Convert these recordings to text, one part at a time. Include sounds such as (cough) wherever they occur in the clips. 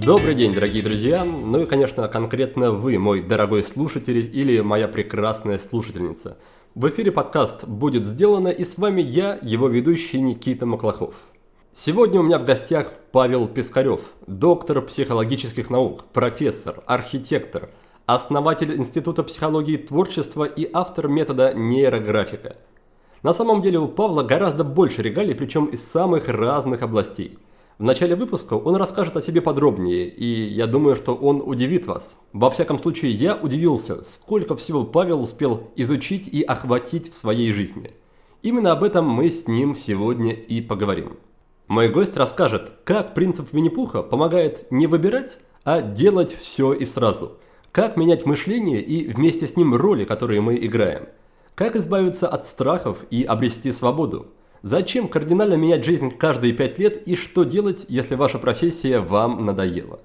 Добрый день, дорогие друзья! Ну и, конечно, конкретно вы, мой дорогой слушатель или моя прекрасная слушательница. В эфире подкаст «Будет сделано» и с вами я, его ведущий Никита Маклахов. Сегодня у меня в гостях Павел Пискарев, доктор психологических наук, профессор, архитектор, основатель Института психологии творчества и автор метода нейрографика. На самом деле у Павла гораздо больше регалий, причем из самых разных областей. В начале выпуска он расскажет о себе подробнее, и я думаю, что он удивит вас. Во всяком случае, я удивился, сколько всего Павел успел изучить и охватить в своей жизни. Именно об этом мы с ним сегодня и поговорим. Мой гость расскажет, как принцип Винни-Пуха помогает не выбирать, а делать все и сразу. Как менять мышление и вместе с ним роли, которые мы играем. Как избавиться от страхов и обрести свободу. Зачем кардинально менять жизнь каждые пять лет и что делать, если ваша профессия вам надоела?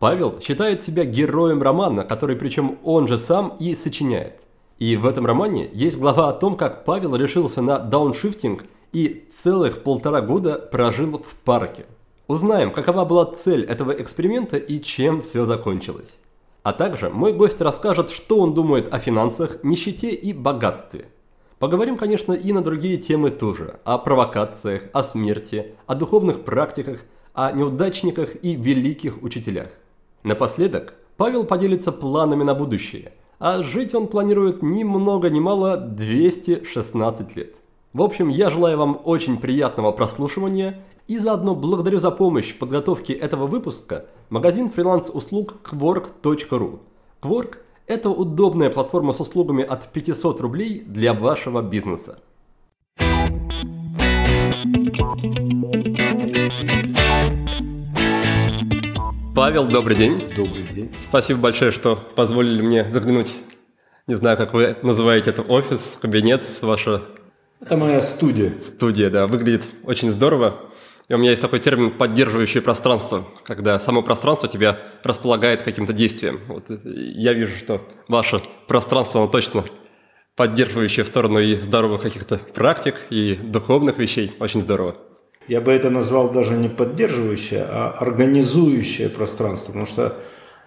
Павел считает себя героем романа, который причем он же сам и сочиняет. И в этом романе есть глава о том, как Павел решился на дауншифтинг – и целых полтора года прожил в парке. Узнаем, какова была цель этого эксперимента и чем все закончилось. А также мой гость расскажет, что он думает о финансах, нищете и богатстве. Поговорим, конечно, и на другие темы тоже. О провокациях, о смерти, о духовных практиках, о неудачниках и великих учителях. Напоследок, Павел поделится планами на будущее, а жить он планирует ни много ни мало 216 лет. В общем, я желаю вам очень приятного прослушивания и заодно благодарю за помощь в подготовке этого выпуска магазин фриланс-услуг Quark.ru. Quark – это удобная платформа с услугами от 500 рублей для вашего бизнеса. Павел, добрый день. Добрый день. Спасибо большое, что позволили мне заглянуть. Не знаю, как вы называете это офис, кабинет, ваше это моя студия. Студия, да, выглядит очень здорово. И у меня есть такой термин «поддерживающее пространство», когда само пространство тебя располагает каким-то действием. Вот я вижу, что ваше пространство, оно точно поддерживающее в сторону и здоровых каких-то практик, и духовных вещей. Очень здорово. Я бы это назвал даже не поддерживающее, а организующее пространство, потому что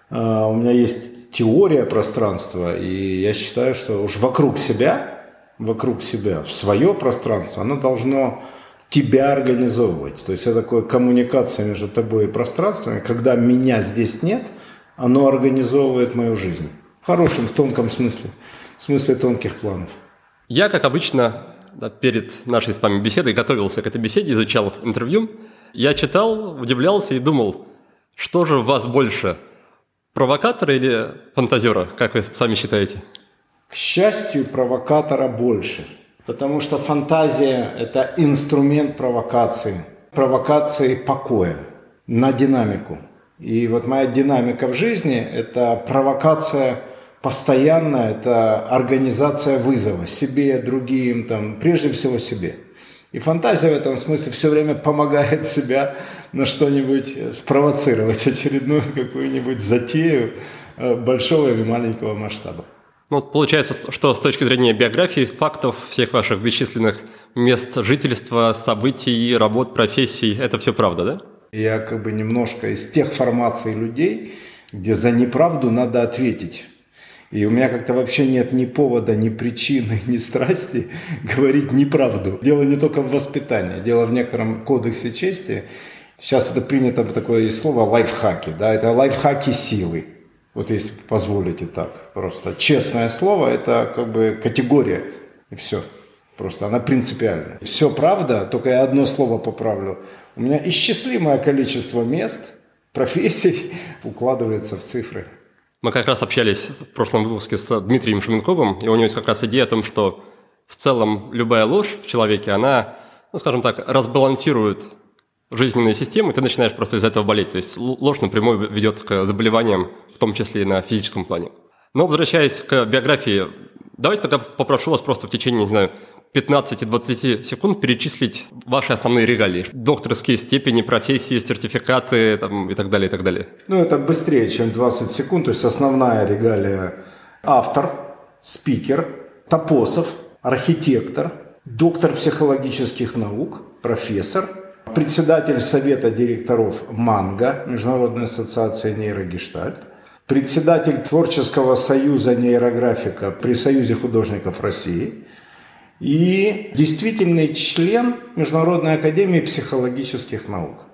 э, у меня есть теория пространства, и я считаю, что уж вокруг себя вокруг себя, в свое пространство, оно должно тебя организовывать. То есть это такая коммуникация между тобой и пространством. когда меня здесь нет, оно организовывает мою жизнь. В хорошем, в тонком смысле. В смысле тонких планов. Я, как обычно, перед нашей с вами беседой готовился к этой беседе, изучал интервью. Я читал, удивлялся и думал, что же вас больше, провокатора или фантазера, как вы сами считаете? К счастью, провокатора больше, потому что фантазия – это инструмент провокации, провокации покоя на динамику. И вот моя динамика в жизни – это провокация постоянная, это организация вызова себе, другим, там, прежде всего себе. И фантазия в этом смысле все время помогает (laughs) себя на что-нибудь спровоцировать, (laughs) очередную какую-нибудь затею э, большого или маленького масштаба. Ну, получается, что с точки зрения биографии, фактов, всех ваших бесчисленных мест жительства, событий, работ, профессий, это все правда, да? Я как бы немножко из тех формаций людей, где за неправду надо ответить. И у меня как-то вообще нет ни повода, ни причины, (laughs) ни страсти (laughs) говорить неправду. Дело не только в воспитании, дело в некотором кодексе чести. Сейчас это принято такое слово лайфхаки, да, это лайфхаки силы. Вот если позволите так, просто честное слово, это как бы категория, и все. Просто она принципиальная. Все правда, только я одно слово поправлю. У меня исчислимое количество мест, профессий (laughs) укладывается в цифры. Мы как раз общались в прошлом выпуске с Дмитрием Шуменковым, и у него есть как раз идея о том, что в целом любая ложь в человеке, она, ну, скажем так, разбалансирует жизненные системы, ты начинаешь просто из этого болеть. То есть ложь напрямую ведет к заболеваниям, в том числе и на физическом плане. Но возвращаясь к биографии, давайте тогда попрошу вас просто в течение, не знаю, 15-20 секунд перечислить ваши основные регалии. Докторские степени, профессии, сертификаты там, и так далее, и так далее. Ну, это быстрее, чем 20 секунд. То есть основная регалия – автор, спикер, топосов, архитектор, доктор психологических наук, профессор, председатель Совета директоров МАНГА, Международной ассоциации нейрогештальт, председатель Творческого союза нейрографика при Союзе художников России и действительный член Международной академии психологических наук.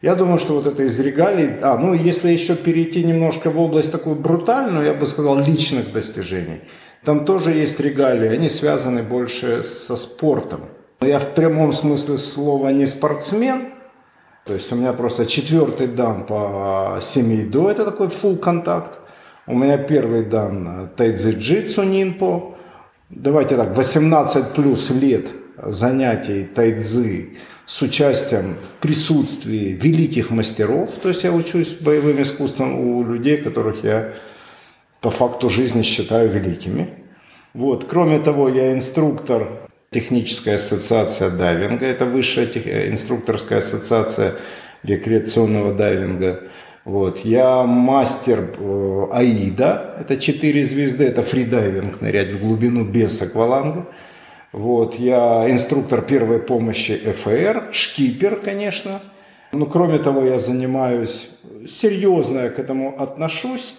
Я думаю, что вот это из регалий, а, ну если еще перейти немножко в область такую брутальную, я бы сказал, личных достижений, там тоже есть регалии, они связаны больше со спортом. Я в прямом смысле слова не спортсмен, то есть у меня просто четвертый дан по семейдо, это такой full контакт. У меня первый дан тайцзи-джитсу нинпо. Давайте так, 18 плюс лет занятий тайцзи с участием в присутствии великих мастеров. То есть я учусь боевым искусством у людей, которых я по факту жизни считаю великими. Вот. Кроме того, я инструктор Техническая ассоциация дайвинга, это высшая тех, инструкторская ассоциация рекреационного дайвинга. Вот. Я мастер э, АИДа, это 4 звезды, это фридайвинг, нырять в глубину без акваланга. Вот, я инструктор первой помощи ФР, шкипер, конечно. Но кроме того, я занимаюсь, серьезно я к этому отношусь,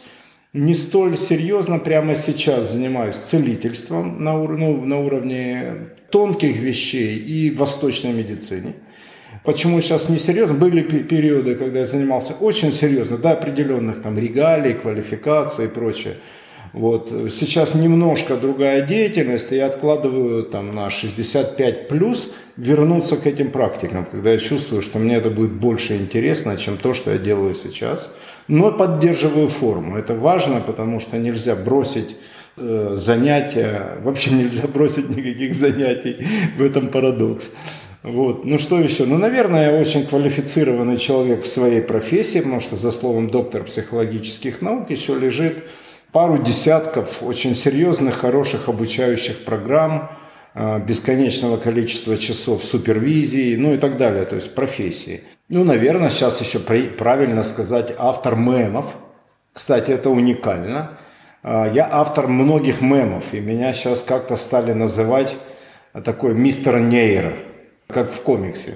не столь серьезно прямо сейчас занимаюсь целительством на, ур- ну, на уровне тонких вещей и восточной медицине. Почему сейчас не серьезно? Были периоды, когда я занимался очень серьезно, до определенных там регалий, квалификаций и прочее. Вот. Сейчас немножко другая деятельность, и я откладываю там, на 65 плюс вернуться к этим практикам, когда я чувствую, что мне это будет больше интересно, чем то, что я делаю сейчас. Но поддерживаю форму. Это важно, потому что нельзя бросить э, занятия, (laughs) вообще нельзя бросить никаких занятий. В этом парадокс. Вот. Ну что еще? Ну, наверное, я очень квалифицированный человек в своей профессии, потому что за словом доктор психологических наук еще лежит пару десятков очень серьезных, хороших обучающих программ, бесконечного количества часов супервизии, ну и так далее, то есть профессии. Ну, наверное, сейчас еще правильно сказать автор мемов. Кстати, это уникально. А, я автор многих мемов, и меня сейчас как-то стали называть такой мистер Нейр, как в комиксе.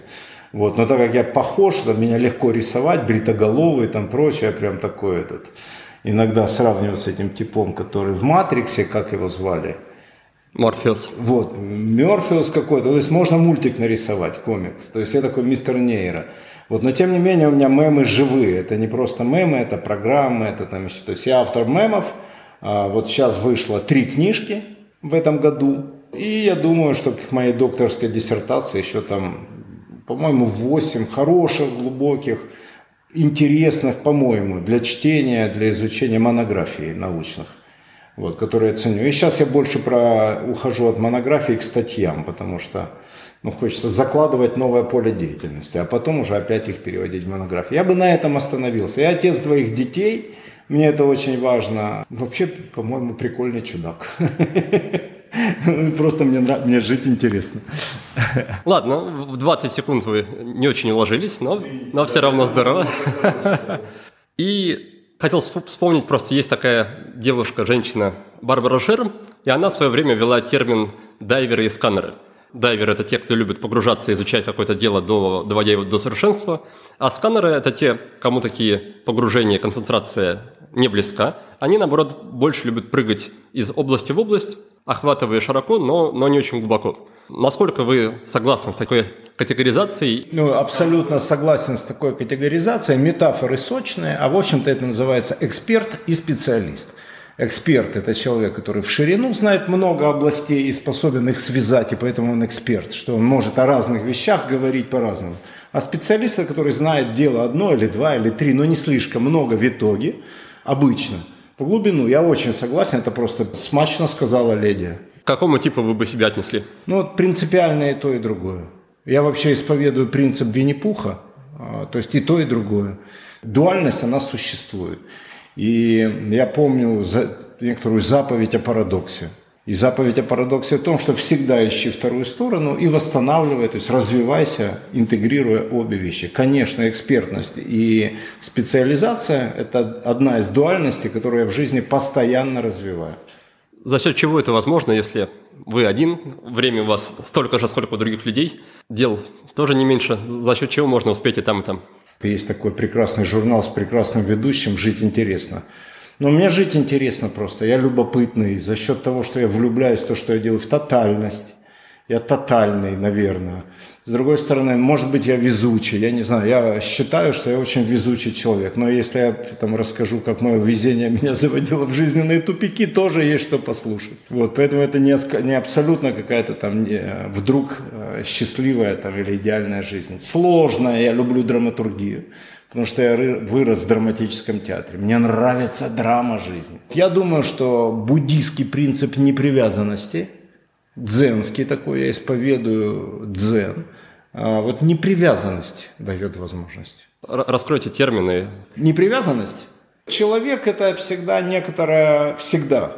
Вот. Но так как я похож, то меня легко рисовать, бритоголовый, там прочее, прям такой этот иногда сравнивают с этим типом, который в «Матриксе», как его звали? Морфеус. Вот, Морфеус какой-то. То есть можно мультик нарисовать, комикс. То есть я такой мистер Нейра. Вот, но тем не менее у меня мемы живые. Это не просто мемы, это программы, это там еще. То есть я автор мемов. А, вот сейчас вышло три книжки в этом году. И я думаю, что к моей докторской диссертации еще там, по-моему, 8 хороших, глубоких интересных, по-моему, для чтения, для изучения монографий научных, вот, которые я ценю. И сейчас я больше про, ухожу от монографий к статьям, потому что ну, хочется закладывать новое поле деятельности, а потом уже опять их переводить в монографии. Я бы на этом остановился. Я отец двоих детей, мне это очень важно. Вообще, по-моему, прикольный чудак. (laughs) Просто мне, мне жить интересно. Ладно, в 20 секунд вы не очень уложились, но, но все равно здорово. (laughs) И хотел вспомнить, просто есть такая девушка, женщина Барбара Шер, и она в свое время ввела термин «дайверы и сканеры». Дайверы – это те, кто любит погружаться и изучать какое-то дело, до, доводя его до совершенства. А сканеры – это те, кому такие погружения, концентрация не близка. Они, наоборот, больше любят прыгать из области в область, охватывая широко, но, но не очень глубоко. Насколько вы согласны с такой категоризацией? Ну, абсолютно согласен с такой категоризацией. Метафоры сочные, а в общем-то это называется эксперт и специалист. Эксперт – это человек, который в ширину знает много областей и способен их связать, и поэтому он эксперт, что он может о разных вещах говорить по-разному. А специалист, который знает дело одно или два или три, но не слишком много в итоге, обычно – по глубину я очень согласен, это просто смачно сказала леди. К какому типу вы бы себя отнесли? Ну, вот принципиально и то, и другое. Я вообще исповедую принцип Винни-Пуха, а, то есть и то, и другое. Дуальность, она существует. И я помню некоторую заповедь о парадоксе. И заповедь о парадоксе в том, что всегда ищи вторую сторону и восстанавливай, то есть развивайся, интегрируя обе вещи. Конечно, экспертность и специализация – это одна из дуальностей, которую я в жизни постоянно развиваю. За счет чего это возможно, если Вы один, время у вас столько же, сколько у других людей, дел тоже не меньше, за счет чего можно успеть и там, и там. Есть такой прекрасный журнал с прекрасным ведущим «Жить интересно». Но мне жить интересно просто, я любопытный за счет того, что я влюбляюсь в то, что я делаю, в тотальность. Я тотальный, наверное. С другой стороны, может быть, я везучий, я не знаю, я считаю, что я очень везучий человек, но если я там расскажу, как мое везение меня заводило в жизненные тупики, тоже есть что послушать. Вот, поэтому это не, не абсолютно какая-то там не, вдруг э, счастливая там или идеальная жизнь. Сложная, я люблю драматургию потому что я вырос в драматическом театре. Мне нравится драма жизни. Я думаю, что буддийский принцип непривязанности – дзенский такой, я исповедую дзен. А вот непривязанность дает возможность. Раскройте термины. Непривязанность. Человек это всегда некоторая, всегда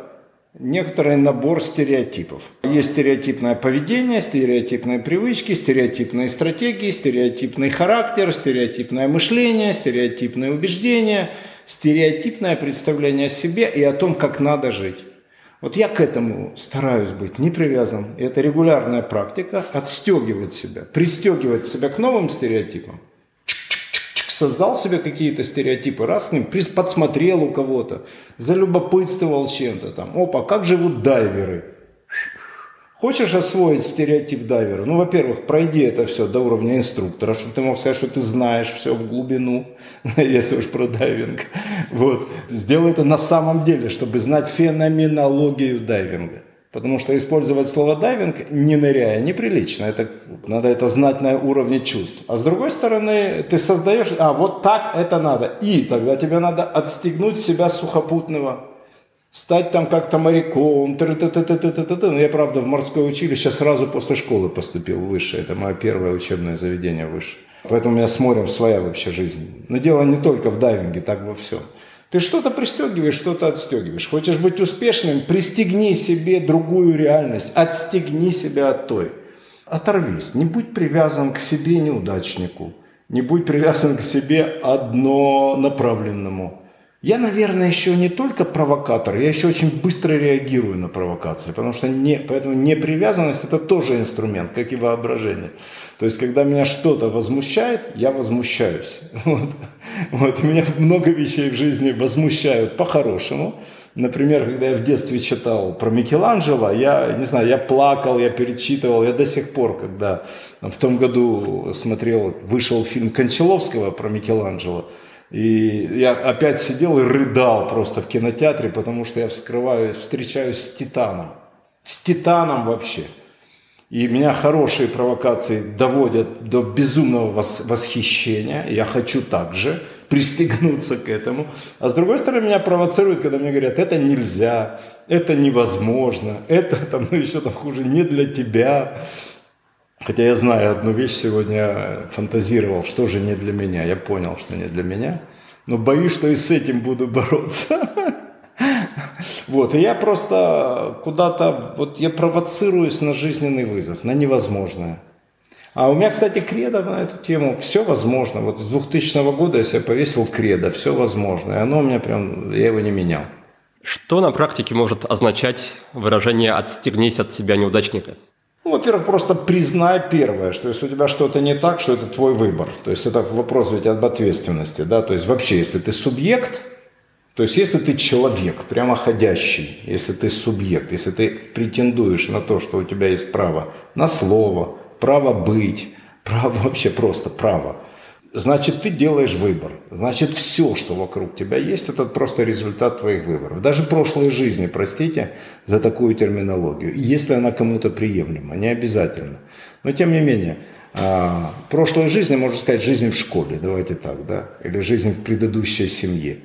некоторый набор стереотипов. Есть стереотипное поведение, стереотипные привычки, стереотипные стратегии, стереотипный характер, стереотипное мышление, стереотипные убеждения, стереотипное представление о себе и о том, как надо жить. Вот я к этому стараюсь быть не привязан. И это регулярная практика отстегивать себя, пристегивать себя к новым стереотипам. Создал себе какие-то стереотипы, раз с ним подсмотрел у кого-то, залюбопытствовал чем-то там. Опа, как живут дайверы? Хочешь освоить стереотип дайвера? Ну, во-первых, пройди это все до уровня инструктора, чтобы ты мог сказать, что ты знаешь все в глубину, (laughs) если уж про дайвинг. Вот. Сделай это на самом деле, чтобы знать феноменологию дайвинга. Потому что использовать слово дайвинг, не ныряя, неприлично. Это, надо это знать на уровне чувств. А с другой стороны, ты создаешь, а вот так это надо. И тогда тебе надо отстегнуть себя сухопутного стать там как-то моряком. Ну, я, правда, в морское училище сразу после школы поступил в высшее. Это мое первое учебное заведение высшее. Поэтому у меня с морем своя вообще жизнь. Но дело не только в дайвинге, так во всем. Ты что-то пристегиваешь, что-то отстегиваешь. Хочешь быть успешным, пристегни себе другую реальность, отстегни себя от той. Оторвись, не будь привязан к себе неудачнику, не будь привязан к себе однонаправленному. Я, наверное, еще не только провокатор, я еще очень быстро реагирую на провокации, потому что не, поэтому непривязанность это тоже инструмент, как и воображение. То есть, когда меня что-то возмущает, я возмущаюсь. (laughs) Вот. Вот. Меня много вещей в жизни возмущают по-хорошему. Например, когда я в детстве читал про Микеланджело, я, не знаю, я плакал, я перечитывал, я до сих пор, когда в том году смотрел, вышел фильм Кончаловского про Микеланджело, и я опять сидел и рыдал просто в кинотеатре, потому что я вскрываю, встречаюсь с Титаном. С Титаном вообще. И меня хорошие провокации доводят до безумного восхищения. Я хочу также (laughs) пристегнуться к этому. А с другой стороны, меня провоцируют, когда мне говорят, это нельзя, это невозможно, это там, (laughs) ну еще там хуже, не для тебя. Хотя я знаю одну вещь, сегодня фантазировал, что же не для меня. Я понял, что не для меня. Но боюсь, что и с этим буду бороться. (laughs) Вот, и я просто куда-то, вот я провоцируюсь на жизненный вызов, на невозможное. А у меня, кстати, кредо на эту тему, все возможно. Вот с 2000 года я себе повесил кредо, все возможно. И оно у меня прям, я его не менял. Что на практике может означать выражение «отстегнись от себя неудачника»? Ну, во-первых, просто признай первое, что если у тебя что-то не так, что это твой выбор. То есть это вопрос ведь об ответственности, да, то есть вообще, если ты субъект, то есть если ты человек, прямоходящий, если ты субъект, если ты претендуешь на то, что у тебя есть право на слово, право быть, право (laughs) вообще просто право, значит, ты делаешь выбор. Значит, все, что вокруг тебя есть, это просто результат твоих выборов. Даже прошлой жизни, простите за такую терминологию, если она кому-то приемлема, не обязательно. Но тем не менее, а, прошлой жизни, можно сказать, жизнь в школе, давайте так, да, или жизнь в предыдущей семье.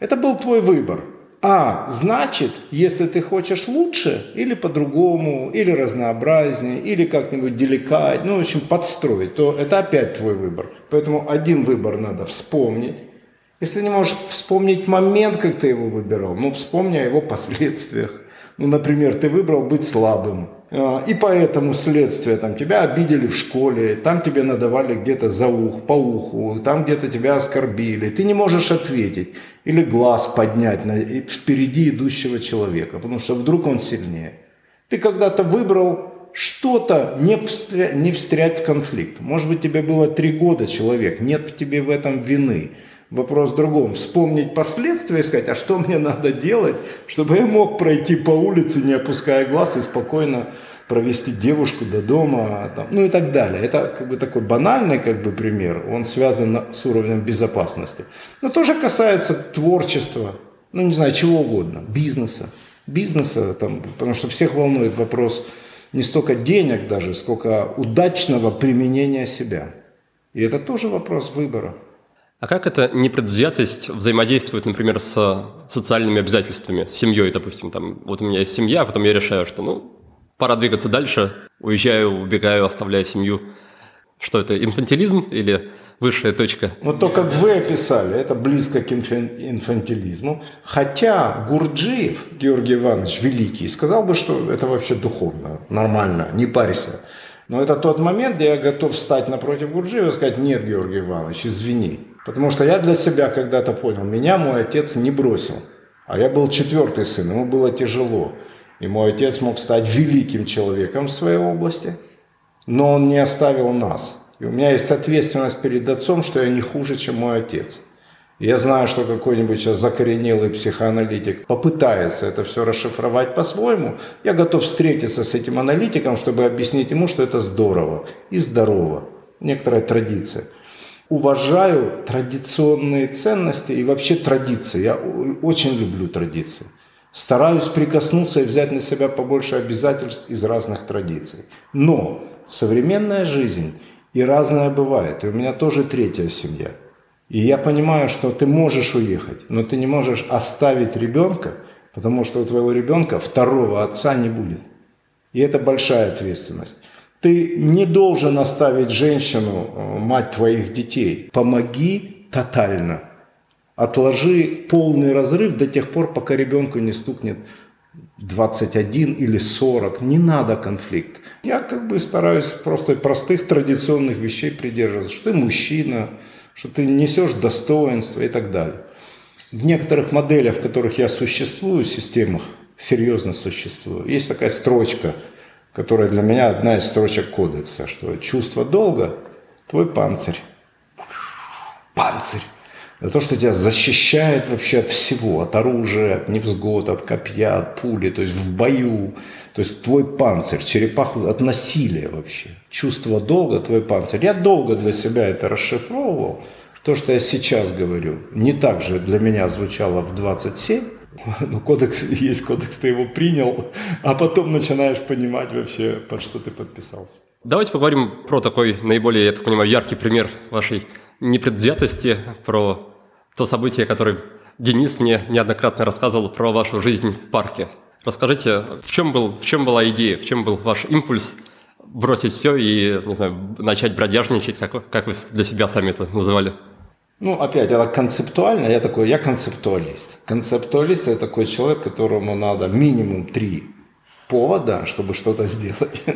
Это был твой выбор. А, значит, если ты хочешь лучше, или по-другому, или разнообразнее, или как-нибудь деликатнее, ну, в общем, подстроить, то это опять твой выбор. Поэтому один выбор надо вспомнить. Если не можешь вспомнить момент, как ты его выбирал, ну, вспомни о его (laughs) последствиях. Ну, например, ты выбрал быть слабым, и поэтому следствие, там, тебя обидели в школе, там тебе надавали где-то за ух, по уху, там где-то тебя оскорбили, ты не можешь ответить или глаз поднять на впереди идущего человека, потому что вдруг он сильнее. Ты Ты когда-то выбрал что-то не, встря... не встрять в конфликт. Может быть, тебе было три года человек, нет в тебе в этом вины. Вопрос в другом. Вспомнить последствия и сказать, а что мне надо делать, чтобы я мог пройти по улице, не опуская глаз и спокойно провести девушку до дома, там, ну и так далее. Это как бы такой банальный как бы пример, он связан с уровнем безопасности. Но тоже касается творчества, ну не знаю, чего угодно, бизнеса. Бизнеса, там, потому что всех волнует вопрос не столько денег даже, сколько удачного применения себя. И это тоже вопрос выбора. А как эта непредвзятость взаимодействует, например, с социальными обязательствами, с семьей, допустим, там, вот у меня есть семья, а потом я решаю, что, ну, пора двигаться дальше, уезжаю, убегаю, оставляю семью. Что это, инфантилизм или высшая точка? Вот то, как вы описали, это близко к инфантилизму. Хотя Гурджиев, Георгий Иванович Великий, сказал бы, что это вообще духовно, нормально, не парься. Но это тот момент, где я готов встать напротив Гурджиева и сказать, нет, Георгий Иванович, извини. Потому что я для себя когда-то понял, меня мой отец не бросил. А я был четвертый сын, ему было тяжело. И мой отец мог стать великим человеком в своей области, но он не оставил нас. И у меня есть ответственность перед отцом, что я не хуже, чем мой отец. Я знаю, что какой-нибудь сейчас закоренелый психоаналитик попытается это все расшифровать по-своему. Я готов встретиться с этим аналитиком, чтобы объяснить ему, что это здорово и здорово. Некоторая традиция. Уважаю традиционные ценности и вообще традиции. Я очень люблю традиции. Стараюсь прикоснуться и взять на себя побольше обязательств из разных традиций. Но современная жизнь и разная бывает. И у меня тоже третья семья. И я понимаю, что ты можешь уехать, но ты не можешь оставить ребенка, потому что у твоего ребенка второго отца не будет. И это большая ответственность. Ты не должен оставить женщину, э, мать твоих детей. Помоги тотально – Отложи полный разрыв до тех пор, пока ребенку не стукнет 21 или 40. Не надо конфликт. Я как бы стараюсь просто простых традиционных вещей придерживаться. Что ты мужчина, что ты несешь достоинство и так далее. В некоторых моделях, в которых я существую, системах, серьезно существую, есть такая строчка, которая для меня одна из строчек кодекса, что чувство долга – твой панцирь. Панцирь. Это то, что тебя защищает вообще от всего, от оружия, от невзгод, от копья, от пули, то есть в бою. То есть твой панцирь, черепаху от насилия вообще. Чувство долга, твой панцирь. Я долго для себя это расшифровывал. То, что я сейчас говорю, не так же для меня звучало в 27, (laughs) ну, кодекс есть кодекс, ты его принял, а потом начинаешь понимать вообще, под что ты подписался. Давайте поговорим про такой наиболее, я так понимаю, яркий пример вашей непредвзятости, про то событие, которое Денис мне неоднократно рассказывал про вашу жизнь в парке. Расскажите, в чем, был, в чем была идея, в чем был ваш импульс бросить все и, не знаю, начать бродяжничать, как, как вы для себя сами это называли? Ну, опять, это концептуально, я такой, я концептуалист. Концептуалист – это такой человек, которому надо минимум три повода, чтобы что-то сделать. (laughs)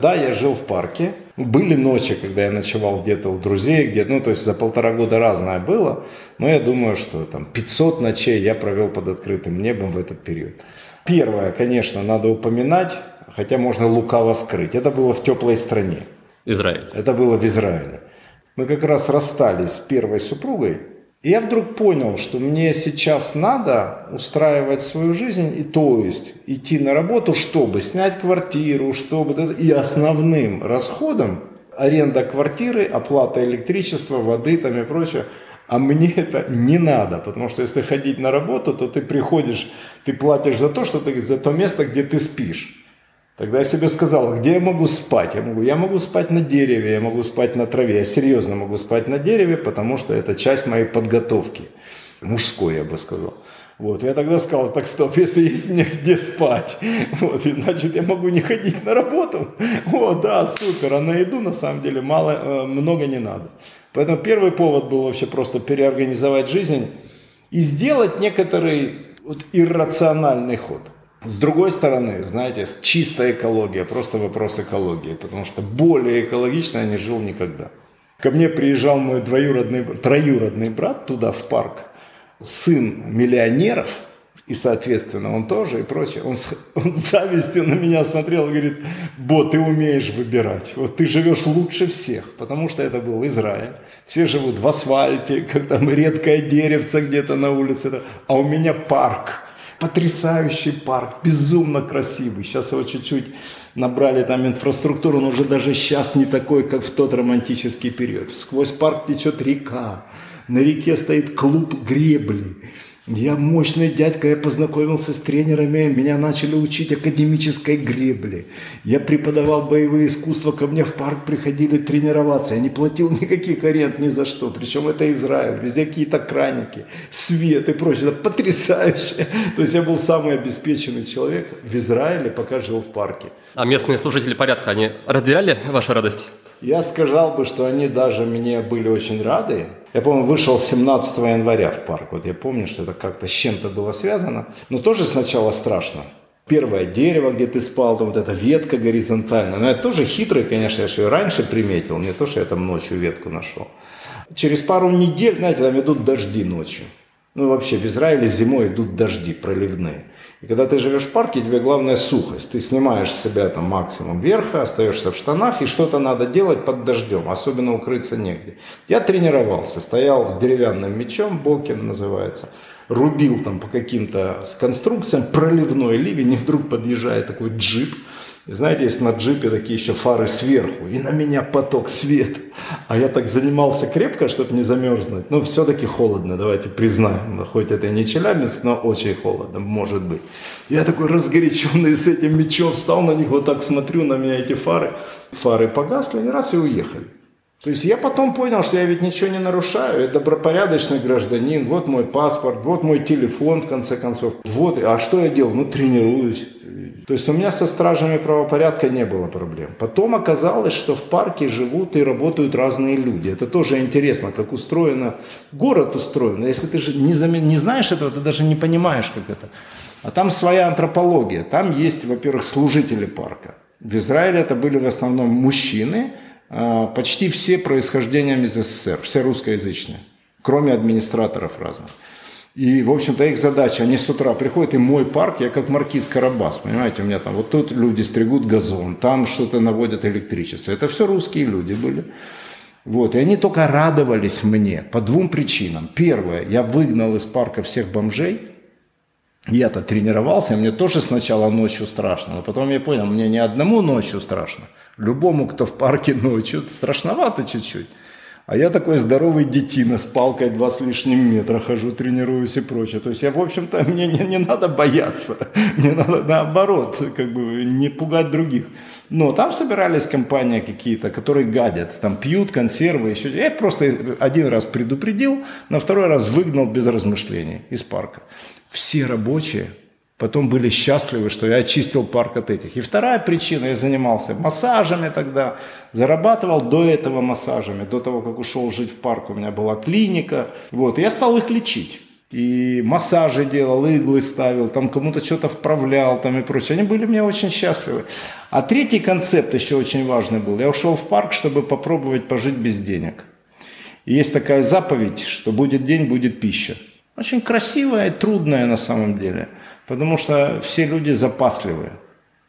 Да, я жил в парке. Были ночи, когда я ночевал где-то у друзей, где, ну, то есть за полтора года разное было. Но я думаю, что там 500 ночей я провел под открытым небом в этот период. Первое, конечно, надо упоминать, хотя можно лукаво скрыть. Это было в теплой стране. Израиль. Это было в Израиле. Мы как раз расстались с первой супругой, и я вдруг понял, что мне сейчас надо устраивать свою жизнь, и то есть идти на работу, чтобы снять квартиру, чтобы... И основным расходом аренда квартиры, оплата электричества, воды там и прочее. А мне это не надо, потому что если ходить на работу, то ты приходишь, ты платишь за то, что ты за то место, где ты спишь. Тогда я себе сказал, где я могу спать? Я могу, я могу спать на дереве, я могу спать на траве. Я серьезно могу спать на дереве, потому что это часть моей подготовки. Мужской, я бы сказал. Вот, я тогда сказал, так стоп, если есть негде спать, (laughs) вот, и, значит, я могу не ходить на работу. (laughs) Вот, да, супер, а на еду, на самом деле, мало, э, много не надо. Поэтому первый повод был вообще просто переорганизовать жизнь и сделать некоторый вот, иррациональный ход – с другой стороны, знаете, чистая экология, просто вопрос экологии, потому что более экологично я не жил никогда. Ко мне приезжал мой двоюродный, троюродный брат туда, в парк, сын миллионеров, И, соответственно, он тоже и прочее. Он, (laughs) он с завистью на меня смотрел и говорит, Бо, ты умеешь выбирать. Вот ты живешь лучше всех, потому что это был Израиль. Все живут в асфальте, как там редкое деревце где-то на улице. А у меня парк, потрясающий парк, безумно красивый. Сейчас его чуть-чуть набрали там инфраструктуру, он уже даже сейчас не такой, как в тот романтический период. Сквозь парк течет река, на реке стоит клуб гребли. Я мощный дядька, я познакомился с тренерами, меня начали учить академической гребле. Я преподавал боевые искусства, ко мне в парк приходили тренироваться. Я не платил (laughs) никаких аренд ни за что. Причем это Израиль, везде какие-то краники, свет и прочее. Это потрясающе. (laughs) То есть я был самый обеспеченный человек в Израиле, пока жил в парке. А местные служители порядка, они разделяли вашу радость? Я сказал бы, что они даже мне были очень рады. Я, помню, вышел 17 января в парк. Вот я помню, что это как-то с чем-то было связано. Но тоже сначала страшно. Первое дерево, где ты спал, там вот эта ветка горизонтальная. Но это тоже хитрый, конечно, я же ее раньше приметил. Не то, что я там ночью ветку нашел. Через пару недель, знаете, там идут дожди ночью. Ну, вообще, в Израиле зимой идут дожди проливные. И когда ты живешь в парке, тебе главное сухость. Ты снимаешь с себя там максимум верха, остаешься в штанах, и что-то надо делать под дождем, особенно укрыться негде. Я тренировался, стоял с деревянным мечом, Бокин называется, рубил там по каким-то конструкциям, проливной ливень, и вдруг подъезжает такой джип, знаете, есть на джипе такие еще фары сверху, и на меня поток света. А я так занимался крепко, чтобы не замерзнуть. Ну, все-таки холодно, давайте признаем. Хоть это и не Челябинск, но очень холодно, может быть. Я такой разгоряченный с этим мечом встал на них, вот так смотрю на меня эти фары. Фары погасли, и раз и уехали. То есть я потом понял, что я ведь ничего не нарушаю, я добропорядочный гражданин, вот мой паспорт, вот мой телефон, в конце концов. Вот, а что я делал? Ну, тренируюсь. То есть у меня со стражами правопорядка не было проблем. Потом оказалось, что в парке живут и работают разные люди. Это тоже интересно, как устроено, город устроен. Если ты же не, зам... не знаешь этого, ты даже не понимаешь, как это. А там своя антропология. Там есть, во-первых, служители парка. В Израиле это были в основном мужчины, почти все происхождением из СССР, все русскоязычные, кроме администраторов разных. И, в общем-то, их задача, они с утра приходят, и мой парк, я как маркиз Карабас, понимаете, у меня там, вот тут люди стригут газон, там что-то наводят электричество. Это все русские люди были. Вот, и они только радовались мне по двум причинам. Первое, я выгнал из парка всех бомжей, я-то тренировался, мне тоже сначала ночью страшно, но потом я понял, мне не одному ночью страшно, любому, кто в парке ночью, страшновато чуть-чуть. А я такой здоровый детина с палкой два с лишним метра хожу, тренируюсь и прочее. То есть я, в общем-то, (laughs) мне не, не надо бояться. Мне надо наоборот, как бы не пугать других. Но там собирались компании какие-то, которые гадят. Там пьют консервы, еще. Я их просто один раз предупредил, на второй раз выгнал без размышлений из парка. Все рабочие Потом были счастливы, что я очистил парк от этих. И вторая причина, я занимался массажами тогда, зарабатывал до этого массажами, до того, как ушел жить в парк, у меня была клиника. Вот, я стал их лечить. И массажи делал, иглы ставил, там кому-то что-то вправлял там и прочее. Они были мне очень счастливы. А третий концепт еще очень важный был. Я ушел в парк, чтобы попробовать пожить без денег. И есть такая заповедь, что будет день, будет пища. Очень красивая и трудная на самом деле. Потому что все люди запасливые.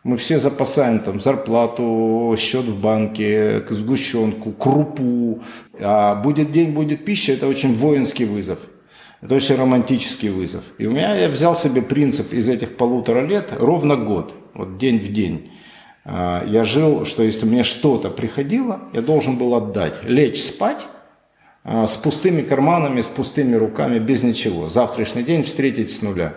Мы все запасаем там зарплату, счет в банке, сгущенку, крупу. А будет день, будет пища, это очень воинский вызов. Это очень романтический вызов. И у меня я взял себе принцип из этих полутора лет ровно год, вот день в день. Я жил, что если мне что-то приходило, я должен был отдать, лечь спать с пустыми карманами, с пустыми руками, без ничего. Завтрашний день встретить с нуля.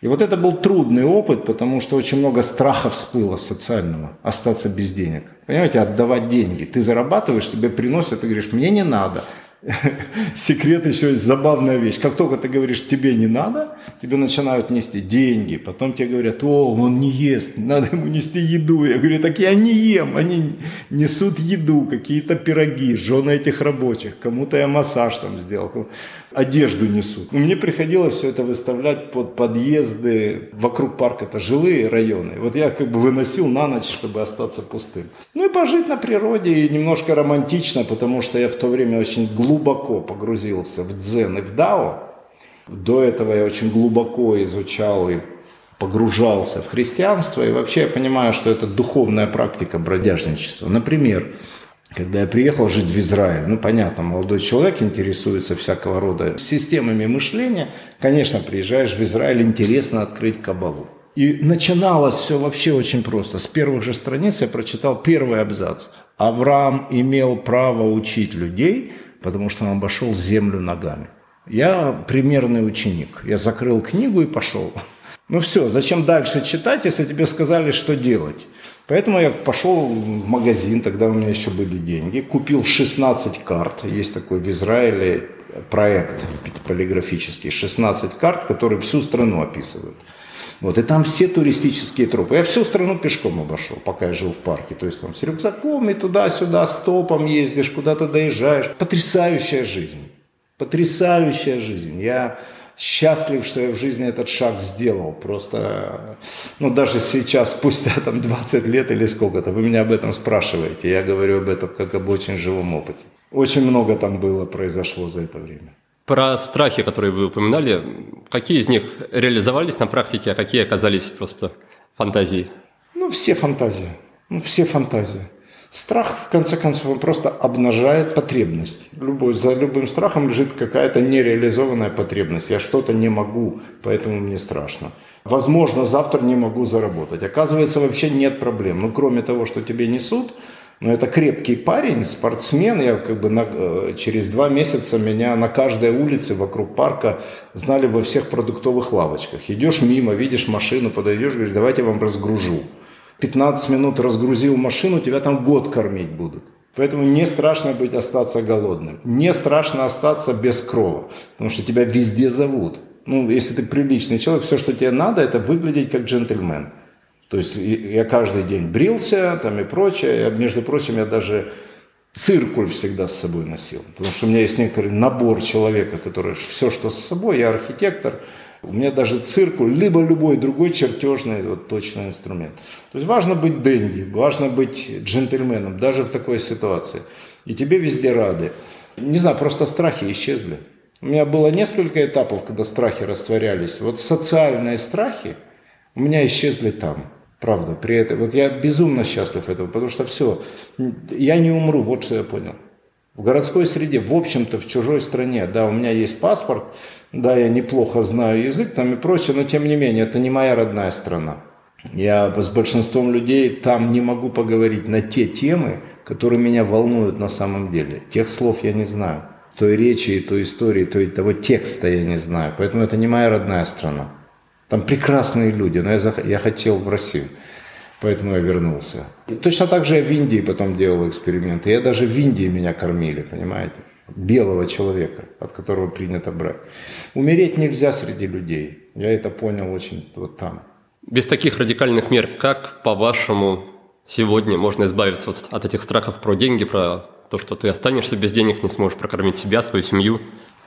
И вот это был трудный опыт, потому что очень много страха всплыло социального, остаться без денег. Понимаете, отдавать деньги. Ты зарабатываешь, тебе приносят, ты говоришь, мне не надо. (laughs) Секрет еще есть забавная вещь. Как только ты говоришь, тебе не надо, тебе начинают нести деньги. Потом тебе говорят, о, он не ест, надо ему нести еду. Я говорю, так я не ем. Они несут еду, какие-то пироги, жены этих рабочих. Кому-то я массаж там сделал, одежду несут. Но мне приходилось все это выставлять под подъезды. Вокруг парка это жилые районы. Вот я как бы выносил на ночь, чтобы остаться пустым. Ну и пожить на природе, и немножко романтично, потому что я в то время очень глубоко погрузился в дзен и в дао. До этого я очень глубоко изучал и погружался в христианство, и вообще я понимаю, что это духовная практика бродяжничества. Например, когда я приехал жить в Израиль, ну понятно, молодой человек интересуется всякого рода системами мышления, конечно, приезжаешь в Израиль, интересно открыть кабалу. И начиналось все вообще очень просто. С первых же страниц я прочитал первый абзац. Авраам имел право учить людей, потому что он обошел землю ногами. Я примерный ученик. Я закрыл книгу и пошел. Ну все, зачем дальше читать, если тебе сказали, что делать? Поэтому я пошел в магазин, тогда у меня еще были деньги, купил 16 карт. Есть такой в Израиле проект полиграфический, 16 карт, которые всю страну описывают. Вот, и там все туристические тропы. Я всю страну пешком обошел, пока я жил в парке. То есть там с рюкзаком и туда-сюда, стопом ездишь, куда-то доезжаешь. Потрясающая жизнь. Потрясающая жизнь. Я счастлив, что я в жизни этот шаг сделал. Просто, ну, даже сейчас, спустя там 20 лет или сколько-то, вы меня об этом спрашиваете. Я говорю об этом как об очень живом опыте. Очень много там было, произошло за это время. Про страхи, которые вы упоминали, какие из них реализовались на практике, а какие оказались просто фантазией? Ну, все фантазии. Ну, все фантазии. Страх, в конце концов, он просто обнажает потребность. Любой, за любым страхом лежит какая-то нереализованная потребность. Я что-то не могу, поэтому мне страшно. Возможно, завтра не могу заработать. Оказывается, вообще нет проблем. Ну, кроме того, что тебе несут, но это крепкий парень, спортсмен. Я как бы на, э, через два месяца меня на каждой улице вокруг парка знали во всех продуктовых лавочках. Идешь мимо, видишь машину, подойдешь, говоришь, давайте я вам разгружу. 15 минут разгрузил машину, тебя там год кормить будут. Поэтому не страшно быть, остаться голодным. Не страшно остаться без крова, потому что тебя везде зовут. Ну, если ты приличный человек, все, что тебе надо, это выглядеть как джентльмен. То есть я каждый день брился там и прочее. Я, между прочим, я даже циркуль всегда с собой носил. Потому что у меня есть некоторый набор человека, который все, что с собой, я архитектор – у меня даже циркуль, либо любой другой чертежный вот, точный инструмент. То есть важно быть денди, важно быть джентльменом, даже в такой ситуации. И тебе везде рады. Не знаю, просто страхи исчезли. У меня было несколько этапов, когда страхи растворялись. Вот социальные страхи у меня исчезли там. Правда, при этом. Вот я безумно счастлив этому, потому что все, я не умру, вот что я понял. В городской среде, в общем-то, в чужой стране, да, у меня есть паспорт, да, я неплохо знаю язык там и прочее, но тем не менее, это не моя родная страна. Я с большинством людей там не могу поговорить на те темы, которые меня волнуют на самом деле. Тех слов я не знаю. Той речи, и той истории, той, того текста я не знаю. Поэтому это не моя родная страна. Там прекрасные люди, но я, зах... я хотел в Россию. Поэтому я вернулся. И точно так же я в Индии потом делал эксперименты. Я даже в Индии меня кормили, понимаете? Белого человека, от которого принято брать. Умереть нельзя среди людей. Я это понял очень вот там. Без таких радикальных мер, как, по-вашему, сегодня можно избавиться вот от этих страхов про деньги, про то, что ты останешься без денег, не сможешь прокормить себя, свою семью?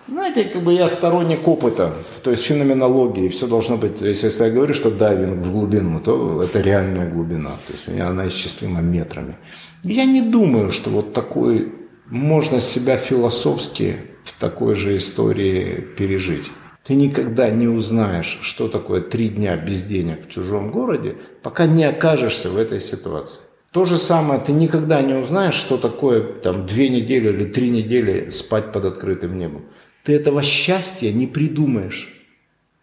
Знаете, как бы я сторонник опыта, то есть феноменологии, все должно быть, если я говорю, что дайвинг в глубину, то это реальная глубина, то есть у меня она исчислима метрами. Я не думаю, что вот такой можно себя философски в такой же истории пережить. Ты никогда не узнаешь, что такое три дня без денег в чужом городе, пока не окажешься в этой ситуации. То же самое, ты никогда не узнаешь, что такое там две недели или три недели спать под открытым небом. Ты этого счастья не придумаешь.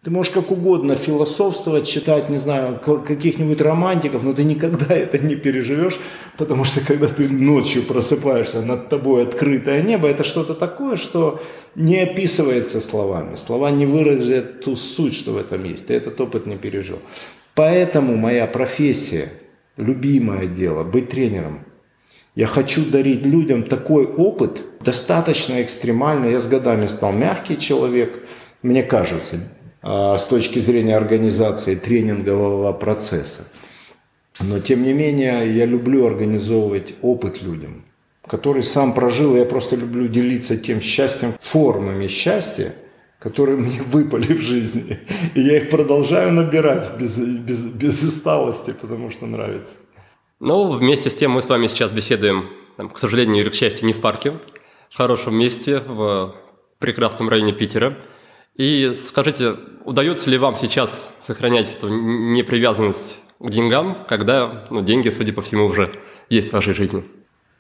Ты можешь как угодно философствовать, читать, не знаю, каких-нибудь романтиков, но ты никогда (laughs) это не переживешь, потому что когда ты ночью просыпаешься, над тобой открытое небо, это что-то такое, что не описывается словами. Слова не выразят ту суть, что в этом есть. Ты этот опыт не пережил. Поэтому моя профессия, любимое дело, быть тренером. Я хочу дарить людям такой опыт, достаточно экстремальный. Я с годами стал мягкий человек, мне кажется, с точки зрения организации тренингового процесса. Но тем не менее я люблю организовывать опыт людям, который сам прожил, я просто люблю делиться тем счастьем, формами счастья, которые мне (laughs) выпали в жизни. И я их продолжаю набирать без, без, без усталости, потому что нравится. Ну, вместе с тем мы с вами сейчас беседуем, к сожалению или к счастью, не в парке, в хорошем месте, в прекрасном районе Питера. И скажите, удается ли вам сейчас сохранять эту непривязанность к деньгам, когда ну, деньги, судя по всему, уже есть в вашей жизни?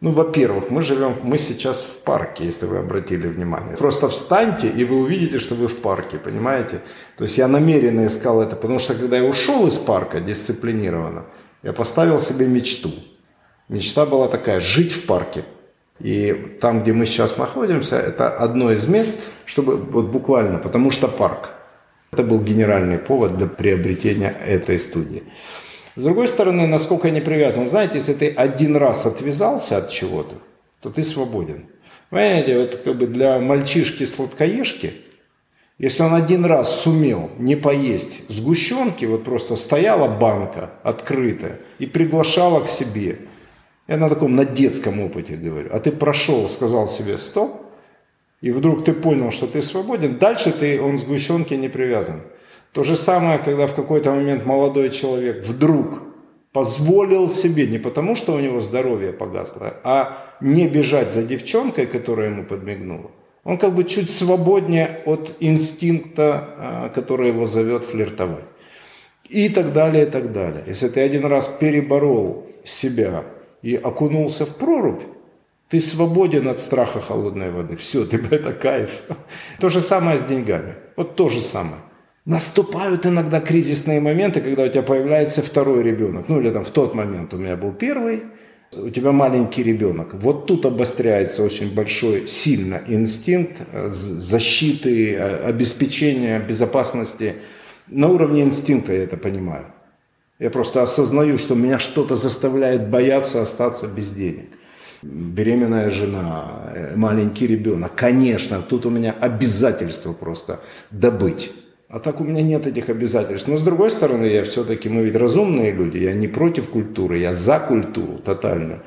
Ну, во-первых, мы живем, мы сейчас в парке, если вы обратили внимание. Просто встаньте, и вы увидите, что вы в парке, понимаете? То есть я намеренно искал это, потому что когда я ушел из парка дисциплинированно, я поставил себе мечту. Мечта была такая – жить в парке. И там, где мы сейчас находимся, это одно из мест, чтобы вот буквально, потому что парк. Это был генеральный повод для приобретения этой студии. С другой стороны, насколько я не привязан, знаете, если ты один раз отвязался от чего-то, то ты свободен. Понимаете, вот как бы для мальчишки-сладкоежки, если он один раз сумел не поесть сгущенки, вот просто стояла банка открытая и приглашала к себе. Я на таком, на детском опыте говорю. А ты прошел, сказал себе стоп, и вдруг ты понял, что ты свободен, дальше ты, он сгущенки не привязан. То же самое, когда в какой-то момент молодой человек вдруг позволил себе, не потому что у него здоровье погасло, а не бежать за девчонкой, которая ему подмигнула. Он как бы чуть свободнее от инстинкта, а, который его зовет флиртовать. И так далее, и так далее. Если ты один раз переборол себя и окунулся в прорубь, ты свободен от страха холодной воды. Все, ты (laughs) это кайф. То же самое с деньгами. Вот то же самое. Наступают иногда кризисные моменты, когда у тебя появляется второй ребенок. Ну или там в тот момент у меня был первый, у тебя маленький ребенок. Вот тут обостряется очень большой, сильно инстинкт э, защиты, э, обеспечения безопасности. На уровне инстинкта я это понимаю. Я просто осознаю, что меня что-то заставляет бояться остаться без денег. Беременная жена, э, маленький ребенок. Конечно, тут у меня обязательство просто добыть. А так у меня нет этих обязательств. Но с другой стороны, я все-таки, мы ведь разумные люди, я не против культуры, я за культуру тотально.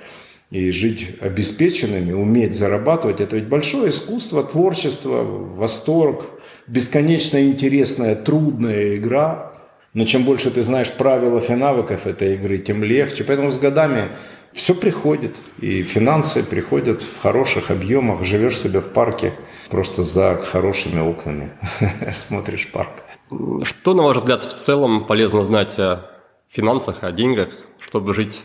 И жить обеспеченными, уметь зарабатывать, это ведь большое искусство, творчество, восторг, бесконечно интересная, трудная игра. Но чем больше ты знаешь правила и навыков этой игры, тем легче. Поэтому с годами все приходит. И финансы приходят в хороших объемах. Живешь себе в парке просто за хорошими окнами. (laughs) Смотришь парк. Что, на ваш взгляд, в целом полезно знать о финансах, о деньгах, чтобы жить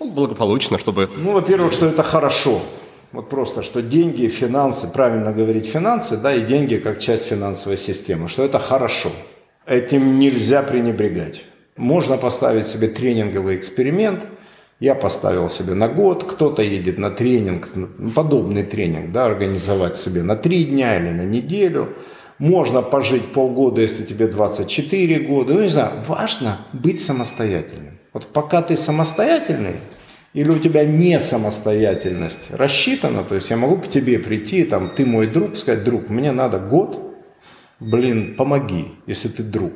ну, благополучно, чтобы... Ну, во-первых, что это хорошо. Вот просто, что деньги, финансы, правильно говорить финансы, да, и деньги как часть финансовой системы, что это хорошо. Этим нельзя пренебрегать. Можно поставить себе тренинговый эксперимент. Я поставил себе на год, кто-то едет на тренинг, подобный тренинг, да, организовать себе на три дня или на неделю. Можно пожить полгода, если тебе 24 года. Ну, не знаю, важно быть самостоятельным. Вот пока ты самостоятельный, или у тебя не самостоятельность рассчитана, то есть я могу к тебе прийти, там, ты мой друг, сказать, друг, мне надо год, блин, помоги, если ты друг.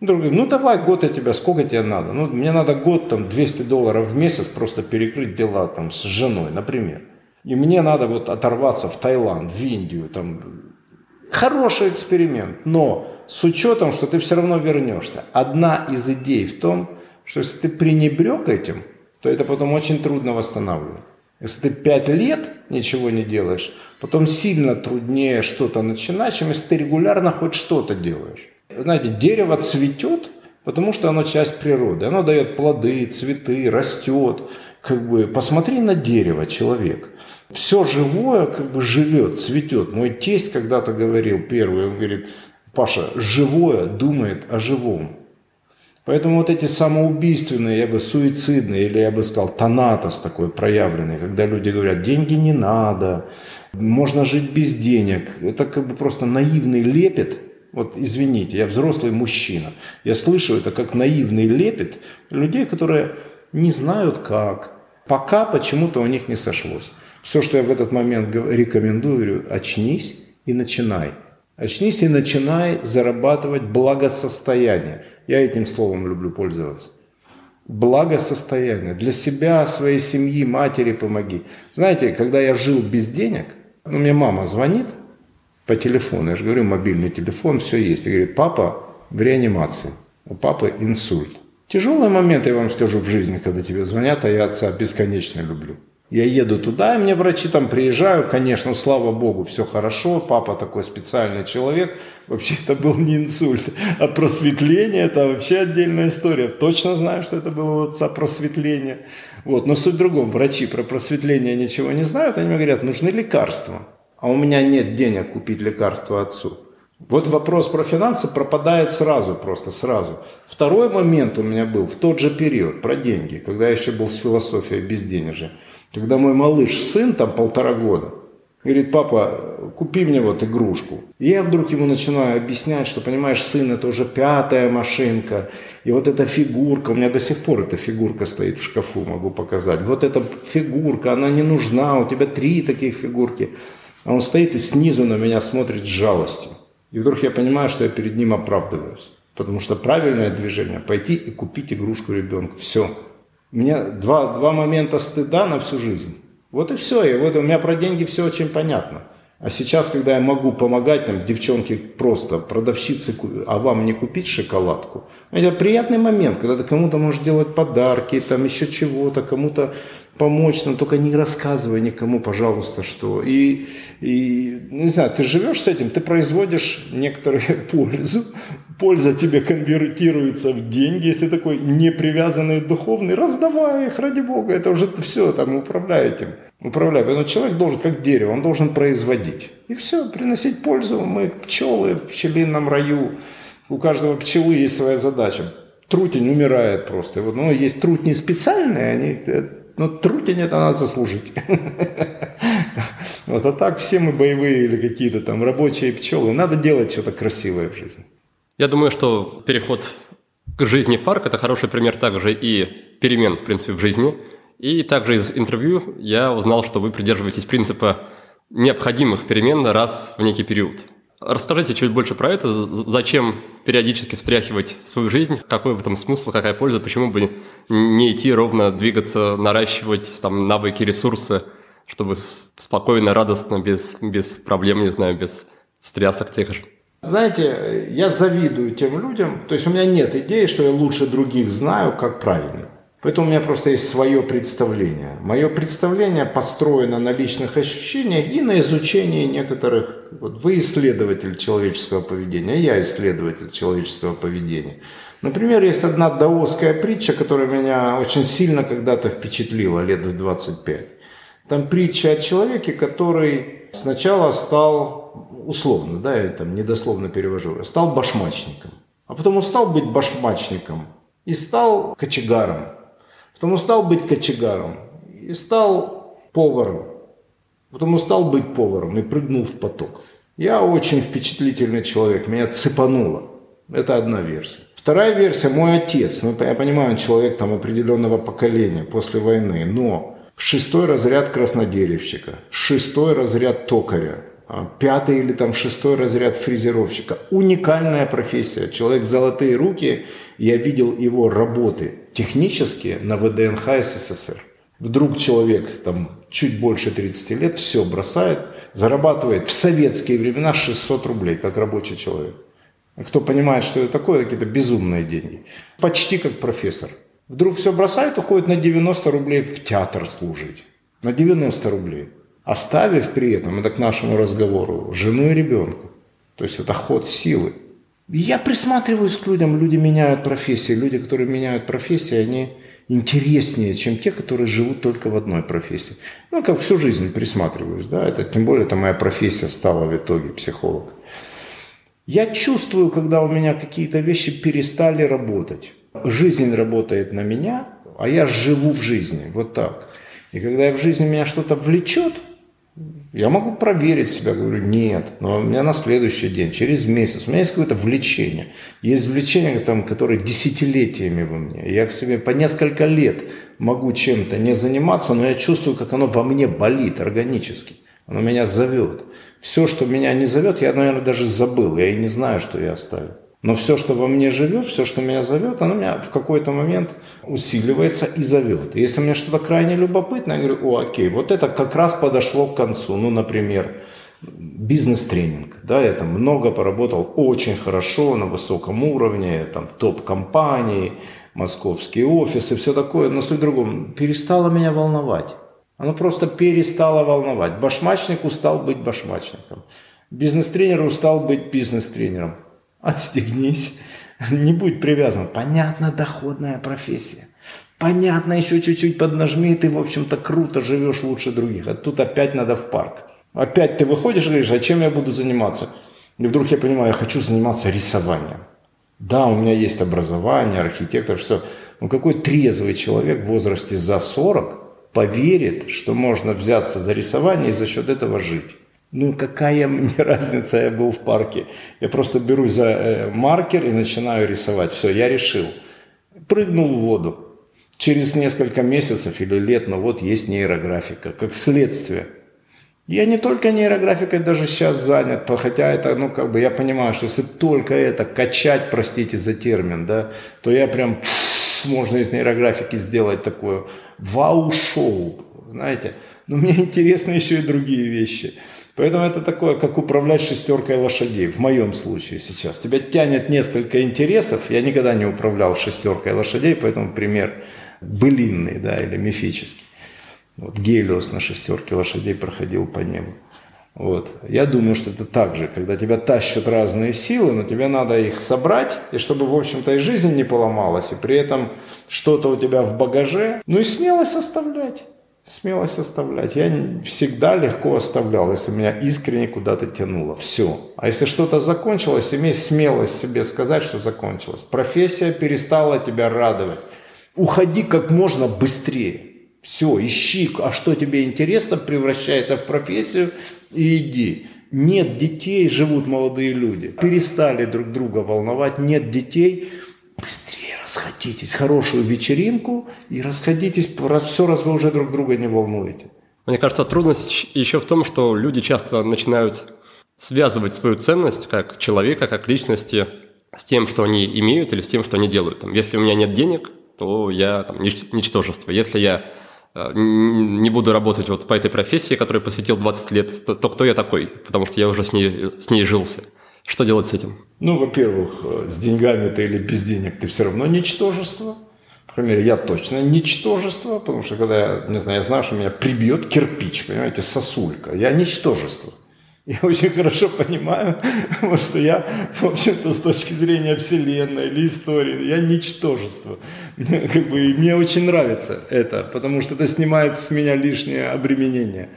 Друг говорит, ну давай год я тебя, сколько тебе надо? Ну, мне надо год, там, 200 долларов в месяц просто перекрыть дела там с женой, например. И мне надо вот оторваться в Таиланд, в Индию, там. Хороший эксперимент, но с учетом, что ты все равно вернешься. Одна из идей в том, что если ты пренебрег этим, то это потом очень трудно восстанавливать. Если ты пять лет ничего не делаешь, потом сильно труднее что-то начинать, чем если ты регулярно хоть что-то делаешь. Знаете, дерево цветет, потому что оно часть природы. Оно дает плоды, цветы, растет. Как бы посмотри на дерево, человек. Все живое как бы живет, цветет. Мой тесть когда-то говорил первый, он говорит, Паша, живое думает о живом. Поэтому вот эти самоубийственные, я бы суицидные, или я бы сказал, тонатос такой проявленный, когда люди говорят, деньги не надо, можно жить без денег. Это как бы просто наивный лепет. Вот извините, я взрослый мужчина. Я слышу это как наивный лепет людей, которые не знают как. Пока почему-то у них не сошлось. Все, что я в этот момент рекомендую, говорю, очнись и начинай. Очнись и начинай зарабатывать благосостояние. Я этим словом люблю пользоваться. Благосостояние. Для себя, своей семьи, матери помоги. Знаете, когда я жил без денег, ну, мне мама звонит по телефону, я же говорю, мобильный телефон, все есть. И говорит, папа в реанимации, у папы инсульт. Тяжелый момент, я вам скажу, в жизни, когда тебе звонят, а я отца бесконечно люблю. Я еду туда, и мне врачи там приезжают, конечно, слава богу, все хорошо, папа такой специальный человек. Вообще это был не инсульт, а просветление, это вообще отдельная история. Точно знаю, что это было у отца просветление. Вот. Но суть в другом, врачи про просветление ничего не знают, они мне говорят, нужны лекарства. А у меня нет денег купить лекарства отцу. Вот вопрос про финансы пропадает сразу, просто сразу. Второй момент у меня был в тот же период, про деньги, когда я еще был с философией безденежья. Когда мой малыш, сын, там полтора года, говорит, папа, купи мне вот игрушку. И я вдруг ему начинаю объяснять, что, понимаешь, сын, это уже пятая машинка, и вот эта фигурка, у меня до сих пор эта фигурка стоит в шкафу, могу показать. Вот эта фигурка, она не нужна, у тебя три таких фигурки. А он стоит и снизу на меня смотрит с жалостью. И вдруг я понимаю, что я перед ним оправдываюсь. Потому что правильное движение – пойти и купить игрушку ребенку. Все. У меня два, два момента стыда на всю жизнь. Вот и все. И вот у меня про деньги все очень понятно. А сейчас, когда я могу помогать там девчонке просто продавщице, а вам не купить шоколадку, это приятный момент, когда ты кому-то можешь делать подарки, там еще чего-то, кому-то помочь, но только не рассказывай никому, пожалуйста, что. И, и ну, не знаю, ты живешь с этим, ты производишь некоторую (laughs) пользу, польза тебе конвертируется в деньги, если такой не привязанный духовный, раздавай их, ради Бога, это уже все, там, управляй этим. Управляй. Поэтому человек должен, как дерево, он должен производить. И все, приносить пользу. Мы пчелы в пчелином раю. У каждого пчелы есть своя задача. Трутень умирает просто. вот, ну, есть трутни специальные, они но ну, трутень это надо заслужить. Вот, а так все мы боевые или какие-то там рабочие пчелы. Надо делать что-то красивое в жизни. Я думаю, что переход к жизни в парк – это хороший пример также и перемен, в принципе, в жизни. И также из интервью я узнал, что вы придерживаетесь принципа необходимых перемен раз в некий период. Расскажите чуть больше про это. Зачем периодически встряхивать свою жизнь? Какой в этом смысл, какая польза? Почему бы не идти ровно, двигаться, наращивать там навыки, ресурсы, чтобы спокойно, радостно, без, без проблем, не знаю, без стрясок тех же? Знаете, я завидую тем людям, то есть у меня нет идеи, что я лучше других знаю, как правильно. Поэтому у меня просто есть свое представление. Мое представление построено на личных ощущениях и на изучении некоторых... Вот вы исследователь человеческого поведения, я исследователь человеческого поведения. Например, есть одна даосская притча, которая меня очень сильно когда-то впечатлила, лет в 25. Там притча о человеке, который сначала стал, условно, да, я там недословно перевожу, стал башмачником. А потом он стал быть башмачником и стал кочегаром. Потом стал быть кочегаром и стал поваром. Потом стал быть поваром и прыгнул в поток. Я очень впечатлительный человек, меня цепануло. Это одна версия. Вторая версия – мой отец. Ну, я понимаю, он человек там определенного поколения после войны, но шестой разряд краснодеревщика, шестой разряд токаря, а, пятый или там шестой разряд фрезеровщика. Уникальная профессия. Человек золотые руки. Я видел его работы технически на ВДНХ СССР. Вдруг человек там чуть больше 30 лет все бросает, зарабатывает в советские времена 600 рублей, как рабочий человек. А кто понимает, что это такое, какие-то безумные деньги. Почти как профессор. Вдруг все бросает, уходит на 90 рублей в театр служить. На 90 рублей оставив при этом, это к нашему разговору, жену и ребенка. То есть это ход силы. Я присматриваюсь к людям, люди меняют профессии. Люди, которые меняют профессии, они интереснее, чем те, которые живут только в одной профессии. Ну, как всю жизнь присматриваюсь, да, это тем более это моя профессия стала в итоге, психолог. Я чувствую, когда у меня какие-то вещи перестали работать. Жизнь работает на меня, а я живу в жизни, вот так. И когда я в жизни меня что-то влечет – я могу проверить себя, говорю, нет, но у меня на следующий день, через месяц, у меня есть какое-то влечение. Есть влечение, там, которое десятилетиями во мне. Я к себе по несколько лет могу чем-то не заниматься, но я чувствую, как оно во мне болит органически. Оно меня зовет. Все, что меня не зовет, я, наверное, даже забыл. Я и не знаю, что я оставил. Но все, что во мне живет, все, что меня зовет, оно меня в какой-то момент усиливается и зовет. И если мне что-то крайне любопытное, я говорю, о, окей, вот это как раз подошло к концу. Ну, например, бизнес-тренинг. Да, я там много поработал, очень хорошо, на высоком уровне, там топ-компании, московские офисы, все такое. Но суть другом, перестало меня волновать. Оно просто перестало волновать. Башмачник устал быть башмачником. Бизнес-тренер устал быть бизнес-тренером. Отстегнись. Не будь привязан. Понятно, доходная профессия. Понятно, еще чуть-чуть поднажми, ты, в общем-то, круто живешь лучше других. А тут опять надо в парк. Опять ты выходишь и говоришь, а чем я буду заниматься? И вдруг я понимаю, я хочу заниматься рисованием. Да, у меня есть образование, архитектор, все. Но какой трезвый человек в возрасте за 40 поверит, что можно взяться за рисование и за счет этого жить? Ну, какая мне (laughs) разница, я был в парке. Я просто беру за э, маркер и начинаю рисовать. Все, я решил. Прыгнул в воду. Через несколько месяцев или лет, ну вот есть нейрографика, как следствие – я не только нейрографикой даже сейчас занят, хотя это, ну, как бы, я понимаю, что если только это качать, простите за термин, да, то я прям, можно из нейрографики сделать такое вау-шоу, знаете. Но мне интересны (laughs) еще и другие вещи. Поэтому это такое, как управлять шестеркой лошадей, в моем случае сейчас. Тебя тянет несколько интересов, я никогда не управлял шестеркой лошадей, поэтому пример былинный, да, или мифический. Вот Гелиос на шестерке лошадей проходил по небу. Вот. Я думаю, что это так же, когда тебя тащат разные силы, но тебе надо их собрать, и чтобы, в общем-то, и жизнь не поломалась, и при этом что-то у тебя в багаже. Ну и смелость оставлять. Смелость оставлять. Я всегда легко оставлял, если меня искренне куда-то тянуло. Все. А если что-то закончилось, имей смелость себе сказать, что закончилось. Профессия перестала тебя радовать. Уходи как можно быстрее. Все, ищи, а что тебе интересно, превращай это в профессию и иди. Нет детей, живут молодые люди. Перестали друг друга волновать, нет детей. Быстрее расходитесь, хорошую вечеринку и расходитесь, раз, все, раз вы уже друг друга не волнуете. Мне кажется, трудность еще в том, что люди часто начинают связывать свою ценность как человека, как личности с тем, что они имеют или с тем, что они делают. Там, если у меня нет денег, то я там, ничтожество. Если я Э, не буду работать вот по этой профессии, которой посвятил 20 лет, то, то кто я такой? Потому что я уже с ней, с ней жился. Что делать с этим? Ну, во-первых, э, с деньгами ты или без денег ты все равно ничтожество. По крайней мере, я точно ничтожество, потому что когда я, не знаю, я знаю, что меня прибьет кирпич, понимаете, сосулька. Я ничтожество. (laughs) Я очень хорошо понимаю, (laughs) что я, в общем-то, с точки зрения Вселенной или истории, я ничтожество. (laughs) Мне, как бы, мне очень нравится это, потому что это снимает с меня лишнее обременение.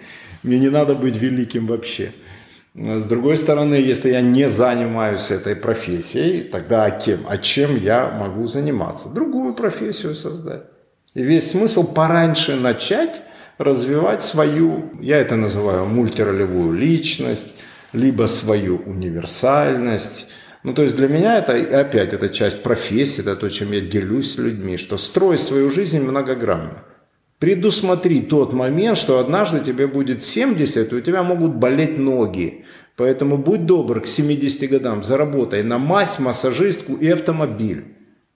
Мне не надо быть великим вообще. С другой стороны, если я не занимаюсь этой профессией, тогда а кем? А чем я могу заниматься? Другую профессию создать. И весь смысл пораньше начать развивать свою, я это называю мультиролевую личность, либо свою универсальность. Ну, то есть для меня это, опять, это часть профессии, это то, чем я делюсь с людьми, что строить свою жизнь многогранно. Предусмотри тот момент, что однажды тебе будет 70, и у тебя могут болеть ноги. Поэтому будь добр к 70 годам, заработай на мазь, массажистку и автомобиль.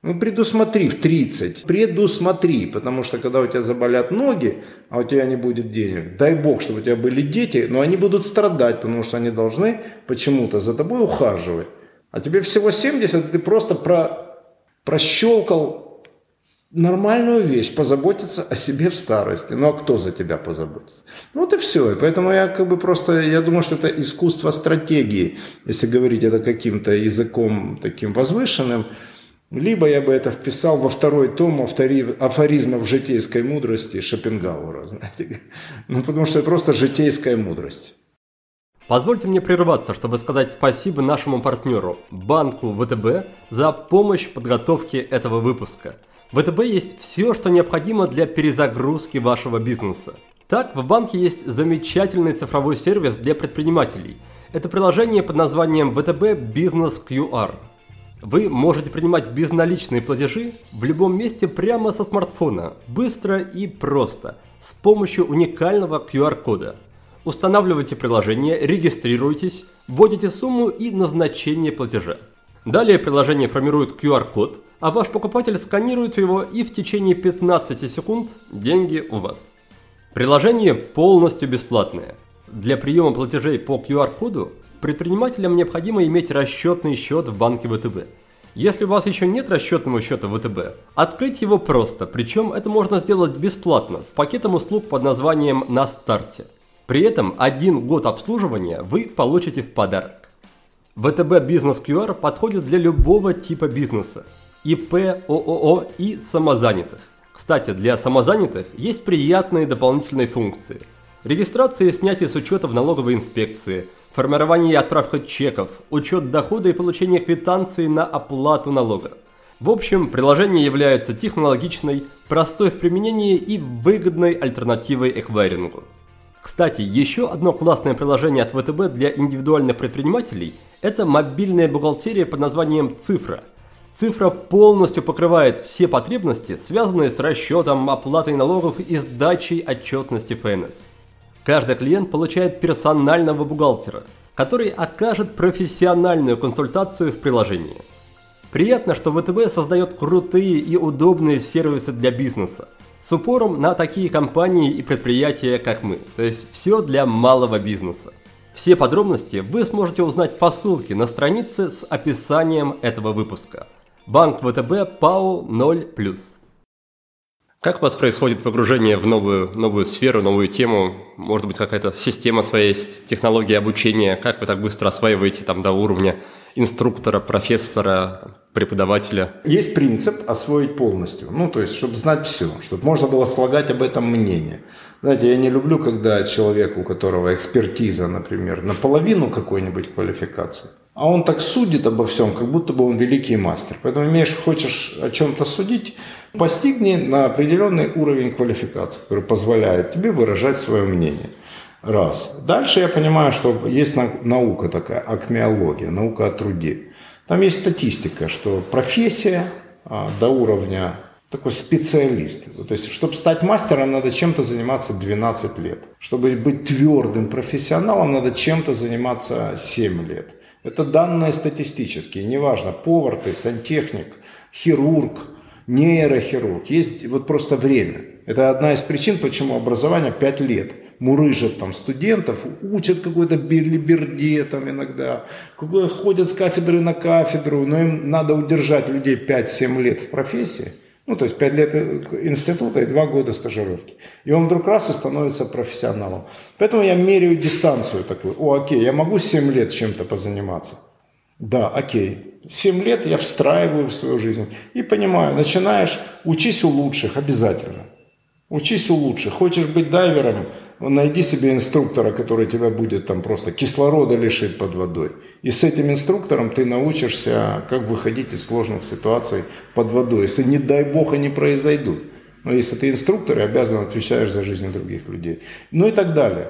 Ну, предусмотри в 30, предусмотри, потому что когда у тебя заболят ноги, а у тебя не будет денег, дай бог, чтобы у тебя были дети, но они будут страдать, потому что они должны почему-то за тобой ухаживать. А тебе всего 70, и ты просто про, прощелкал нормальную вещь, позаботиться о себе в старости. Ну а кто за тебя позаботится? Ну вот и все. И поэтому я как бы просто, я думаю, что это искусство стратегии, если говорить это каким-то языком таким возвышенным, либо я бы это вписал во второй том афоризмов житейской мудрости Шопенгауэра, (laughs) знаете. Ну, потому что это просто житейская мудрость. Позвольте мне прерваться, чтобы сказать спасибо нашему партнеру, банку ВТБ, за помощь в подготовке этого выпуска. ВТБ есть все, что необходимо для перезагрузки вашего бизнеса. Так, в банке есть замечательный цифровой сервис для предпринимателей. Это приложение под названием ВТБ Бизнес QR – вы можете принимать безналичные платежи в любом месте прямо со смартфона, быстро и просто, с помощью уникального QR-кода. Устанавливайте приложение, регистрируйтесь, вводите сумму и назначение платежа. Далее приложение формирует QR-код, а ваш покупатель сканирует его и в течение 15 секунд деньги у вас. Приложение полностью бесплатное. Для приема платежей по QR-коду предпринимателям необходимо иметь расчетный счет в банке ВТБ. Если у вас еще нет расчетного счета ВТБ, открыть его просто, причем это можно сделать бесплатно с пакетом услуг под названием «На старте». При этом один год обслуживания вы получите в подарок. ВТБ Бизнес QR подходит для любого типа бизнеса – ИП, ООО и самозанятых. Кстати, для самозанятых есть приятные дополнительные функции. Регистрация и снятие с учета в налоговой инспекции, формирование и отправка чеков, учет дохода и получение квитанции на оплату налога. В общем, приложение является технологичной, простой в применении и выгодной альтернативой эквайрингу. Кстати, еще одно классное приложение от ВТБ для индивидуальных предпринимателей – это мобильная бухгалтерия под названием «Цифра». Цифра полностью покрывает все потребности, связанные с расчетом, оплатой налогов и сдачей отчетности ФНС. Каждый клиент получает персонального бухгалтера, который окажет профессиональную консультацию в приложении. Приятно, что ВТБ создает крутые и удобные сервисы для бизнеса – с упором на такие компании и предприятия, как мы. То есть все для малого бизнеса. Все подробности вы сможете узнать по ссылке на странице с описанием этого выпуска. Банк ВТБ ПАО 0+. Как у вас происходит погружение в новую, новую сферу, новую тему? Может быть, какая-то система своя есть, технология обучения? Как вы так быстро осваиваете там до уровня инструктора, профессора, преподавателя? Есть принцип освоить полностью. Ну, то есть, чтобы знать все, чтобы можно было слагать об этом мнение. Знаете, я не люблю, когда человек, у которого экспертиза, например, наполовину какой-нибудь квалификации, а он так судит обо всем, как будто бы он великий мастер. Поэтому имеешь, хочешь о чем-то судить, постигни на определенный уровень квалификации, который позволяет тебе выражать свое мнение. Раз. Дальше я понимаю, что есть наука такая, акмеология, наука о труде. Там есть статистика, что профессия а, до уровня такой специалист. То есть, чтобы стать мастером, надо чем-то заниматься 12 лет. Чтобы быть твердым профессионалом, надо чем-то заниматься 7 лет. Это данные статистические. Неважно, повар ты, сантехник, хирург, нейрохирург. Есть вот просто время. Это одна из причин, почему образование 5 лет мурыжат там студентов, учат какой-то билиберде там иногда, ходят с кафедры на кафедру, но им надо удержать людей 5-7 лет в профессии, ну, то есть 5 лет института и 2 года стажировки. И он вдруг раз и становится профессионалом. Поэтому я меряю дистанцию такую. О, окей, я могу 7 лет чем-то позаниматься. Да, окей. 7 лет я встраиваю в свою жизнь и понимаю, начинаешь, учись у лучших обязательно. Учись у лучших. Хочешь быть дайвером, найди себе инструктора, который тебя будет там просто кислорода лишить под водой. И с этим инструктором ты научишься, как выходить из сложных ситуаций под водой, если не дай бог они произойдут. Но если ты инструктор и обязан отвечаешь за жизнь других людей. Ну и так далее.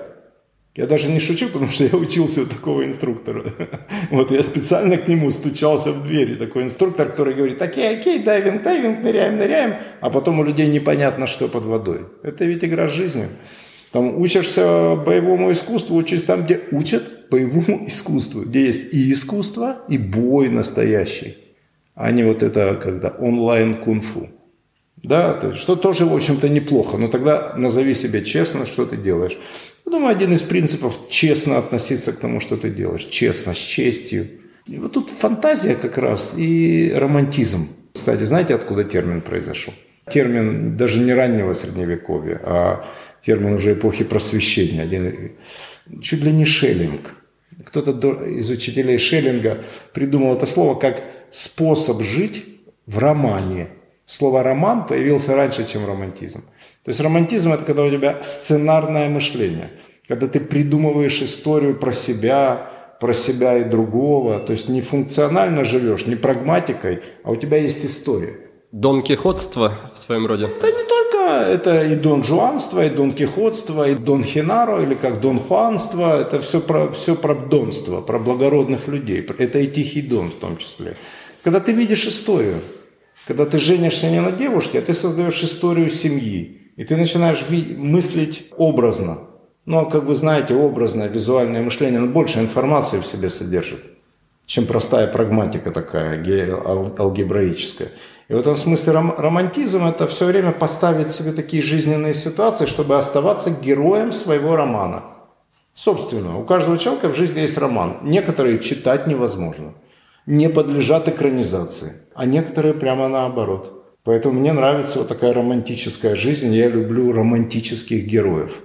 Я даже не шучу, потому что я учился у такого инструктора. (laughs) Вот я специально к нему стучался в двери. Такой инструктор, который говорит, окей, окей, дайвинг, дайвинг, ныряем, ныряем. А потом у людей непонятно, что под водой. Это ведь игра с жизнью. Там учишься боевому искусству, учишься там, где учат боевому (laughs) искусству, где есть и искусство, и бой настоящий, а не вот это, когда онлайн кунг-фу. Да, то есть, что тоже, в общем-то, неплохо, но тогда назови себе честно, что ты делаешь. Я думаю, один из принципов – честно относиться к тому, что ты делаешь, честно, с честью. И вот тут фантазия как раз и романтизм. Кстати, знаете, откуда термин произошел? Термин даже не раннего средневековья, а термин уже эпохи просвещения, один, чуть ли не Шеллинг. Кто-то из учителей Шеллинга придумал это слово как способ жить в романе. Слово «роман» появился раньше, чем романтизм. То есть романтизм – это когда у тебя сценарное мышление, когда ты придумываешь историю про себя, про себя и другого, то есть не функционально живешь, не прагматикой, а у тебя есть история. Дон Кихотство в своем роде. Да не только, это и Дон Жуанство, и Дон Кихотство, и Дон Хинаро, или как Дон Хуанство, это все про, все про донство, про благородных людей, это и Тихий Дон в том числе. Когда ты видишь историю, когда ты женишься не на девушке, а ты создаешь историю семьи, и ты начинаешь мыслить образно. Ну, как вы знаете, образное, визуальное мышление, оно больше информации в себе содержит, чем простая прагматика такая, алгебраическая. И в этом смысле ром- романтизм – это все время поставить себе такие жизненные ситуации, чтобы оставаться героем своего романа. Собственно, у каждого человека в жизни есть роман. Некоторые читать невозможно. не подлежат экранизации, а некоторые прямо наоборот. Поэтому мне нравится вот такая романтическая жизнь. Я люблю романтических героев.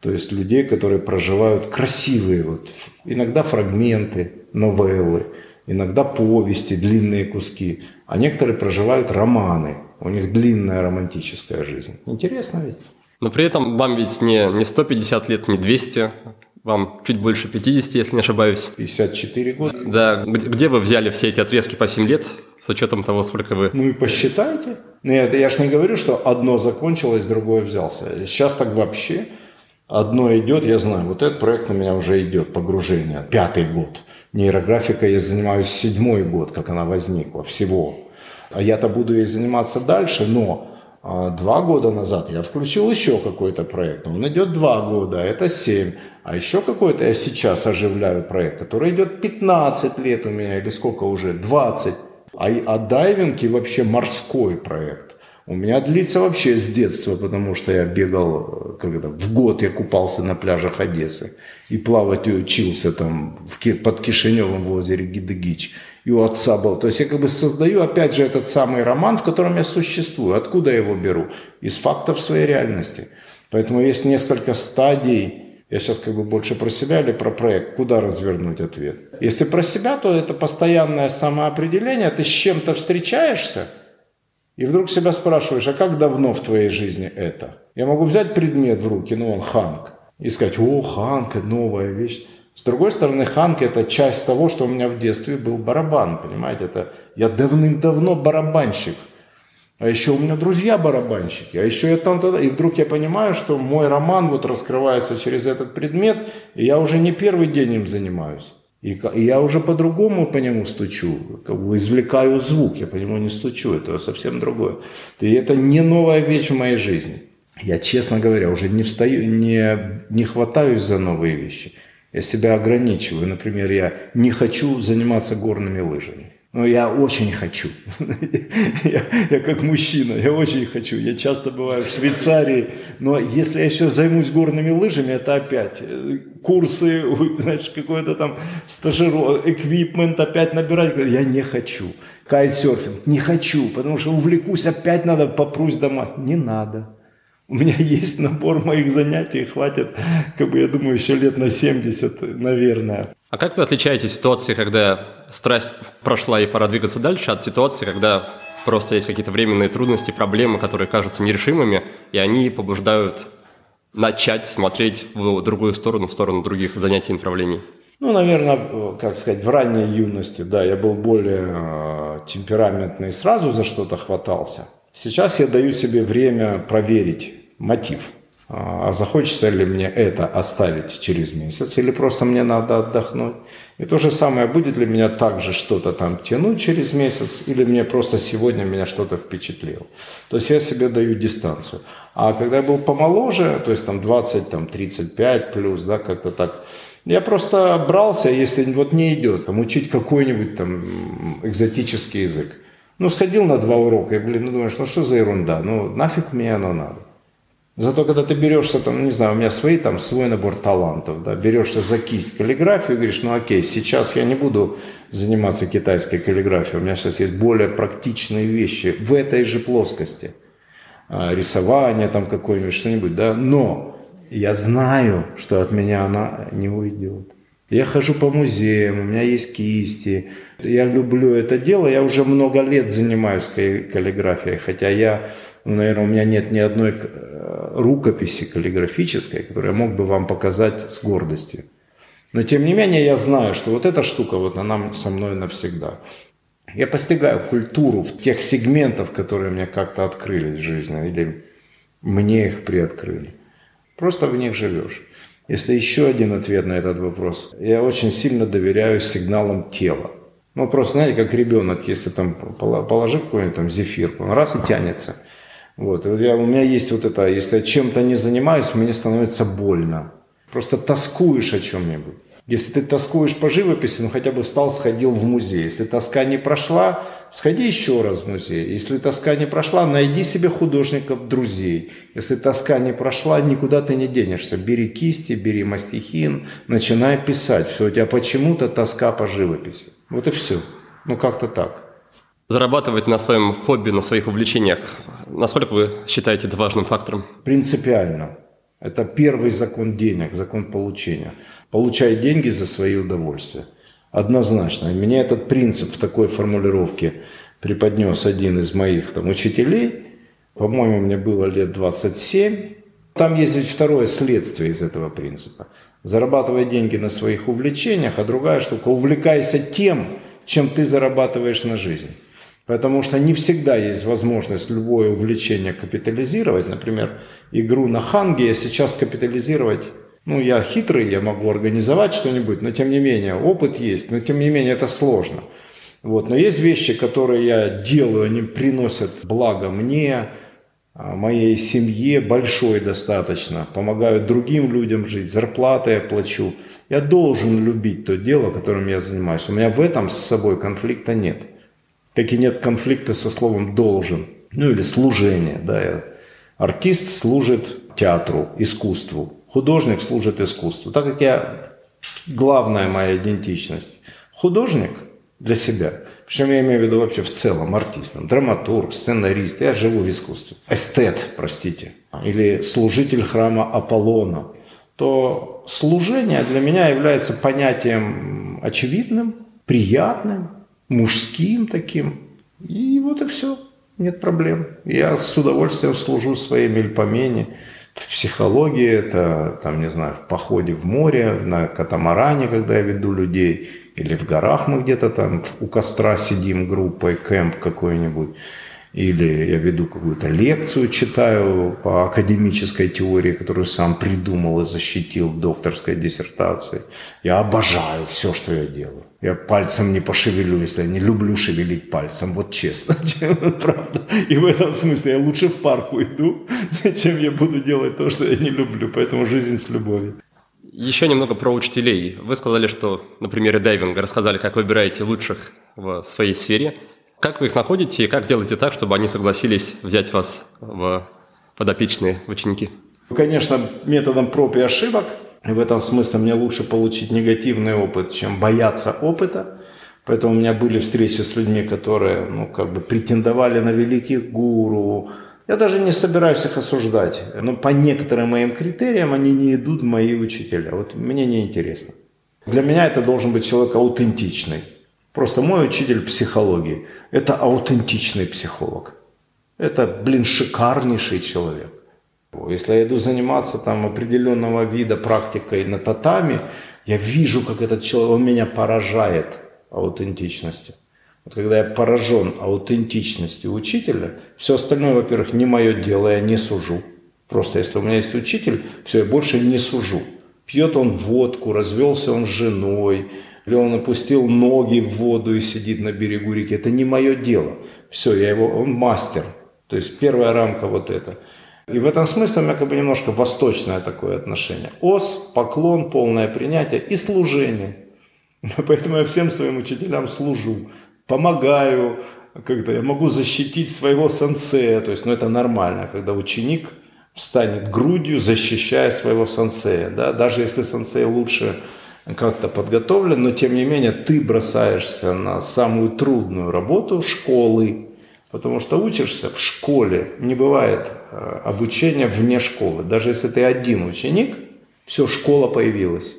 То есть людей, которые проживают красивые, вот, иногда фрагменты, новеллы, иногда повести, длинные куски. А некоторые проживают романы. У них длинная романтическая жизнь. Интересно ведь? Но при этом вам ведь не, не 150 лет, не 200, вам чуть больше 50, если не ошибаюсь. 54 года. Да, где, где вы взяли все эти отрезки по 7 лет, с учетом того, сколько вы... Ну и посчитайте. Нет, я же не говорю, что одно закончилось, другое взялся. Сейчас так вообще одно идет, я знаю, вот этот проект у меня уже идет, погружение, пятый год. Нейрографика я занимаюсь седьмой год, как она возникла, всего. А я-то буду ей заниматься дальше, но а два года назад я включил еще какой-то проект. Он идет два года, это семь. А еще какой-то я сейчас оживляю проект, который идет 15 лет у меня, или сколько уже, 20. А, а дайвинг и вообще морской проект у меня длится вообще с детства, потому что я бегал, когда в год я купался на пляжах Одессы и плавать учился там в, под Кишиневым в озере Гидыгич. И у отца был. То есть я как бы создаю опять же этот самый роман, в котором я существую. Откуда я его беру? Из фактов своей реальности. Поэтому есть несколько стадий я сейчас как бы больше про себя или про проект? Куда развернуть ответ? Если про себя, то это постоянное самоопределение. Ты с чем-то встречаешься, и вдруг себя спрашиваешь, а как давно в твоей жизни это? Я могу взять предмет в руки, ну он ханк, и сказать, о, ханк, новая вещь. С другой стороны, ханк – это часть того, что у меня в детстве был барабан, понимаете? Это я давным-давно барабанщик – а еще у меня друзья барабанщики, а еще я там тогда. И вдруг я понимаю, что мой роман вот раскрывается через этот предмет, и я уже не первый день им занимаюсь. И, я уже по-другому по нему стучу, как бы извлекаю звук, я по нему не стучу, это совсем другое. И это не новая вещь в моей жизни. Я, честно говоря, уже не встаю, не, не хватаюсь за новые вещи. Я себя ограничиваю. Например, я не хочу заниматься горными лыжами. Но я очень хочу. (laughs) я, я как мужчина, я очень хочу. Я часто бываю в Швейцарии, но если я еще займусь горными лыжами, это опять э, курсы, (laughs) знаешь, какой-то там стажировок, эквипмент опять набирать. Я не хочу. Кайтсерфинг, не хочу, потому что увлекусь, опять надо попрусь до Не надо. У меня (laughs) есть набор моих занятий, хватит, как бы, я думаю, еще лет на 70, наверное. А как вы отличаете ситуации, когда страсть прошла и пора двигаться дальше, от ситуации, когда просто есть какие-то временные трудности, проблемы, которые кажутся нерешимыми, и они побуждают начать смотреть в другую сторону, в сторону других занятий и направлений? Ну, наверное, как сказать, в ранней юности, да, я был более э, темпераментный, сразу за что-то хватался. Сейчас я даю себе время проверить мотив. А захочется ли мне это оставить через месяц, или просто мне надо отдохнуть. И то же самое, будет ли меня также что-то там тянуть через месяц, или мне просто сегодня меня что-то впечатлило. То есть я себе даю дистанцию. А когда я был помоложе, то есть там 20, там 35 плюс, да, как-то так, я просто брался, если вот не идет, там учить какой-нибудь там экзотический язык. Ну, сходил на два урока и, блин, ну думаешь, ну что за ерунда, ну нафиг мне оно надо. Зато когда ты берешься, там, не знаю, у меня свои, там, свой набор талантов, да, берешься за кисть каллиграфию и говоришь, ну окей, сейчас я не буду заниматься китайской каллиграфией, у меня сейчас есть более практичные вещи в этой же плоскости. А, рисование там какое-нибудь, что-нибудь, да, но я знаю, что от меня она не уйдет. Я хожу по музеям, у меня есть кисти. Я люблю это дело, я уже много лет занимаюсь каллиграфией, хотя я, ну, наверное, у меня нет ни одной э, рукописи каллиграфической, которую я мог бы вам показать с гордостью. Но тем не менее я знаю, что вот эта штука, вот она со мной навсегда. Я постигаю культуру в тех сегментов, которые мне как-то открылись в жизни, или мне их приоткрыли. Просто в них живешь. Если еще один ответ на этот вопрос. Я очень сильно доверяю сигналам тела. Ну, просто, знаете, как ребенок, если там положи какой-нибудь там зефирку, он раз и тянется. Вот. Я, у меня есть вот это, если я чем-то не занимаюсь, мне становится больно. Просто тоскуешь о чем-нибудь. Если ты тоскуешь по живописи, ну хотя бы встал, сходил в музей. Если тоска не прошла, сходи еще раз в музей. Если тоска не прошла, найди себе художников, друзей. Если тоска не прошла, никуда ты не денешься. Бери кисти, бери мастихин, начинай писать. Все, у тебя почему-то тоска по живописи. Вот и все. Ну, как-то так. Зарабатывать на своем хобби, на своих увлечениях, насколько вы считаете это важным фактором? Принципиально. Это первый закон денег, закон получения. Получай деньги за свои удовольствия. Однозначно. И мне этот принцип в такой формулировке преподнес один из моих там, учителей. По-моему, мне было лет 27. Там есть ведь второе следствие из этого принципа. Зарабатывай деньги на своих увлечениях, а другая штука – увлекайся тем, чем ты зарабатываешь на жизнь. Потому что не всегда есть возможность любое увлечение капитализировать. Например, игру на ханге я сейчас капитализировать ну, я хитрый, я могу организовать что-нибудь, но тем не менее, опыт есть, но тем не менее это сложно. Вот. Но есть вещи, которые я делаю, они приносят благо мне, а, моей семье, большой достаточно, помогают другим людям жить, зарплаты я плачу. Я должен любить то дело, которым я занимаюсь. У меня в этом с собой конфликта нет. Как и нет конфликта со словом «должен». Ну или служение. Да. Артист служит театру, искусству. Художник служит искусству. Так как я, главная моя идентичность, художник для себя, причем я имею в виду вообще в целом артистом, драматург, сценарист, я живу в искусстве, эстет, простите, или служитель храма Аполлона, то служение для меня является понятием очевидным, приятным, мужским таким. И вот и все. Нет проблем. Я с удовольствием служу своей мельпомене. В психологии это, там, не знаю, в походе в море, на катамаране, когда я веду людей, или в горах мы где-то там у костра сидим группой, кемп какой-нибудь или я веду какую-то лекцию, читаю по академической теории, которую сам придумал и защитил в докторской диссертации. Я обожаю все, что я делаю. Я пальцем не пошевелю, если я не люблю шевелить пальцем, вот честно, (laughs) правда. И в этом смысле я лучше в парк уйду, (laughs) чем я буду делать то, что я не люблю. Поэтому жизнь с любовью. Еще немного про учителей. Вы сказали, что на примере дайвинга рассказали, как выбираете лучших в своей сфере – как вы их находите и как делаете так, чтобы они согласились взять вас в подопечные ученики? Конечно, методом проб и ошибок. И в этом смысле мне лучше получить негативный опыт, чем бояться опыта. Поэтому у меня были встречи с людьми, которые ну, как бы претендовали на великих гуру. Я даже не собираюсь их осуждать. Но по некоторым моим критериям они не идут в мои учителя. Вот мне не интересно. Для меня это должен быть человек аутентичный. Просто мой учитель психологии – это аутентичный психолог. Это, блин, шикарнейший человек. Если я иду заниматься там определенного вида практикой на татами, я вижу, как этот человек, он меня поражает аутентичностью. Вот когда я поражен аутентичностью учителя, все остальное, во-первых, не мое дело, я не сужу. Просто если у меня есть учитель, все, я больше не сужу. Пьет он водку, развелся он с женой, или он опустил ноги в воду и сидит на берегу реки. Это не мое дело. Все, я его, он мастер. То есть первая рамка вот эта. И в этом смысле у меня как бы немножко восточное такое отношение. Ос, поклон, полное принятие и служение. (laughs) Поэтому я всем своим учителям служу, помогаю, как-то я могу защитить своего сенсея. То есть, ну это нормально, когда ученик встанет грудью, защищая своего сенсея. Да? Даже если сенсей лучше как-то подготовлен, но тем не менее ты бросаешься на самую трудную работу школы, потому что учишься в школе. Не бывает э, обучения вне школы. Даже если ты один ученик, все, школа появилась.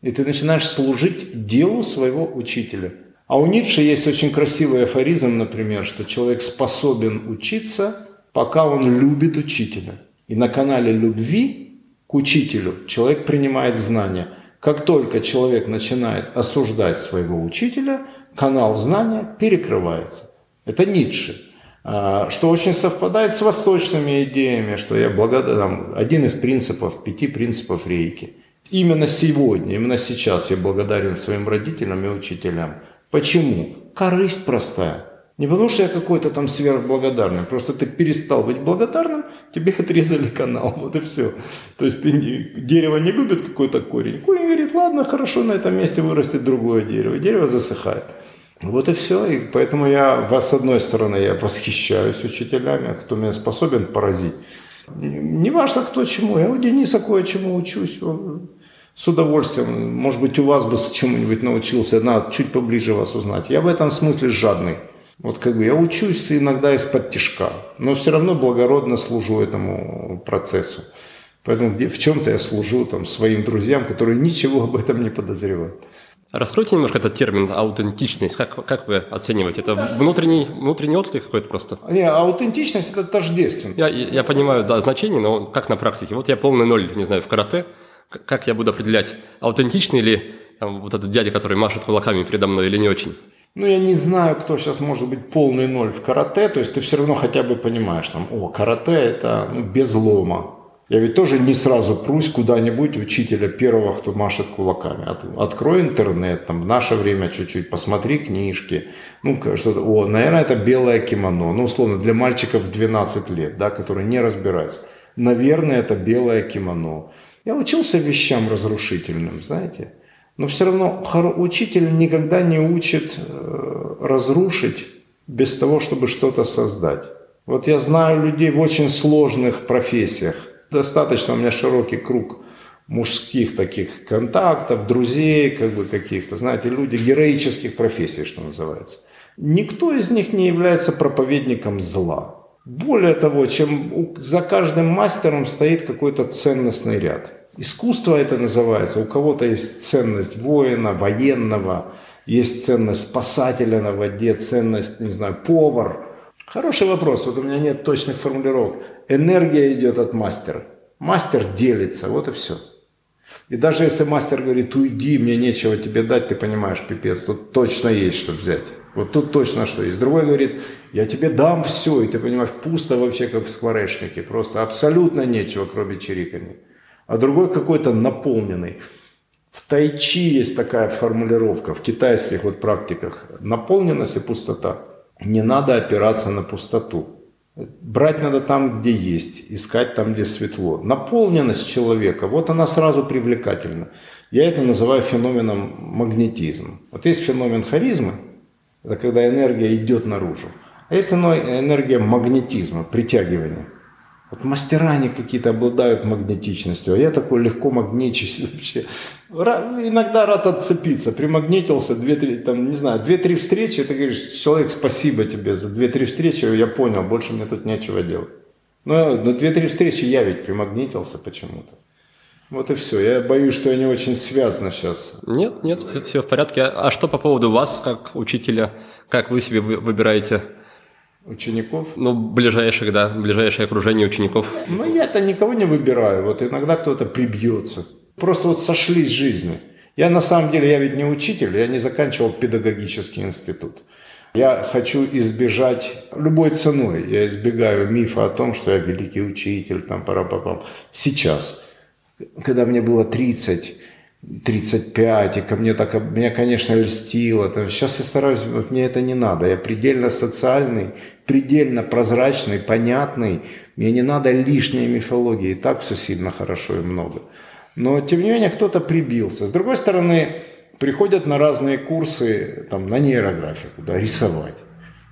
И ты начинаешь служить делу своего учителя. А у Ницше есть очень красивый афоризм, например, что человек способен учиться, пока он любит учителя. И на канале любви к учителю человек принимает знания – как только человек начинает осуждать своего учителя, канал знания перекрывается. Это Ницше. А, что очень совпадает с восточными идеями, что я благодарен, один из принципов, пяти принципов рейки. Именно сегодня, именно сейчас я благодарен своим родителям и учителям. Почему? Корысть простая. Не потому что я какой-то там сверхблагодарный, просто ты перестал быть благодарным, тебе (laughs) отрезали канал, вот и все. То есть ты не, дерево не любит какой-то корень. Корень говорит, ладно, хорошо, на этом месте вырастет другое дерево. Дерево засыхает. Вот и все. И поэтому я, с одной стороны, я восхищаюсь учителями, кто меня способен поразить. Не важно, кто чему. Я у Дениса кое-чему учусь. С удовольствием, может быть, у вас бы с чему-нибудь научился, надо чуть поближе вас узнать. Я в этом смысле жадный. Вот как бы я учусь иногда из-под тяжка, но все равно благородно служу этому процессу. Поэтому в чем-то я служу там, своим друзьям, которые ничего об этом не подозревают. Раскройте немножко этот термин аутентичность. Как, как вы оцениваете? Это внутренний, внутренний отклик какой-то просто? Не, аутентичность – это тождественно. Я, я понимаю да, значение, но как на практике? Вот я полный ноль, не знаю, в карате. Как я буду определять, аутентичный ли там, вот этот дядя, который машет кулаками передо мной или не очень? Ну, я не знаю, кто сейчас может быть полный ноль в карате. То есть ты все равно хотя бы понимаешь, там, о, карате – это ну, без лома я ведь тоже не сразу прусь куда-нибудь учителя первого, кто машет кулаками. От, открой интернет, там в наше время чуть-чуть, посмотри книжки. Ну, что-то, о, наверное, это белое кимоно. Ну, условно, для мальчиков в 12 лет, да, которые не разбираются. Наверное, это белое кимоно. Я учился вещам разрушительным, знаете. Но все равно учитель никогда не учит э, разрушить без того, чтобы что-то создать. Вот я знаю людей в очень сложных профессиях, достаточно у меня широкий круг мужских таких контактов, друзей, как бы каких-то, знаете, люди героических профессий, что называется. Никто из них не является проповедником зла. Более того, чем за каждым мастером стоит какой-то ценностный ряд. Искусство это называется. У кого-то есть ценность воина, военного, есть ценность спасателя на воде, ценность, не знаю, повар. Хороший вопрос. Вот у меня нет точных формулировок энергия идет от мастера. Мастер делится, вот и все. И даже если мастер говорит, уйди, мне нечего тебе дать, ты понимаешь, пипец, тут точно есть что взять. Вот тут точно что есть. Другой говорит, я тебе дам все, и ты понимаешь, пусто вообще, как в скворечнике, просто абсолютно нечего, кроме чирикания. А другой какой-то наполненный. В тайчи есть такая формулировка, в китайских вот практиках. Наполненность и пустота. Не надо опираться на пустоту. Брать надо там, где есть, искать там, где светло. Наполненность человека, вот она сразу привлекательна. Я это называю феноменом магнетизма. Вот есть феномен харизмы, это когда энергия идет наружу. А есть энергия магнетизма, притягивания. Вот мастера они какие-то обладают магнетичностью, а я такой легко магничусь (laughs) вообще. Иногда рад отцепиться, примагнитился, две-три, там, не знаю, две-три встречи, ты говоришь, человек, спасибо тебе за две-три встречи, я понял, больше мне тут нечего делать. Но на две-три встречи я ведь примагнитился почему-то. Вот и все. Я боюсь, что я не очень связано сейчас. Нет, нет, все, все в порядке. А что по поводу вас, как учителя? Как вы себе выбираете Учеников? Ну, ближайших, да, ближайшее окружение учеников. Ну, я-то никого не выбираю. Вот иногда кто-то прибьется. Просто вот сошлись жизни. Я на самом деле, я ведь не учитель, я не заканчивал педагогический институт. Я хочу избежать любой ценой. Я избегаю мифа о том, что я великий учитель, там, парам -пам. Сейчас, когда мне было 30, 35, и ко мне так, меня, конечно, льстило. Там, сейчас я стараюсь, вот мне это не надо. Я предельно социальный, предельно прозрачный, понятный. Мне не надо лишней мифологии. И так все сильно хорошо и много. Но, тем не менее, кто-то прибился. С другой стороны, приходят на разные курсы, там, на нейрографику, да, рисовать.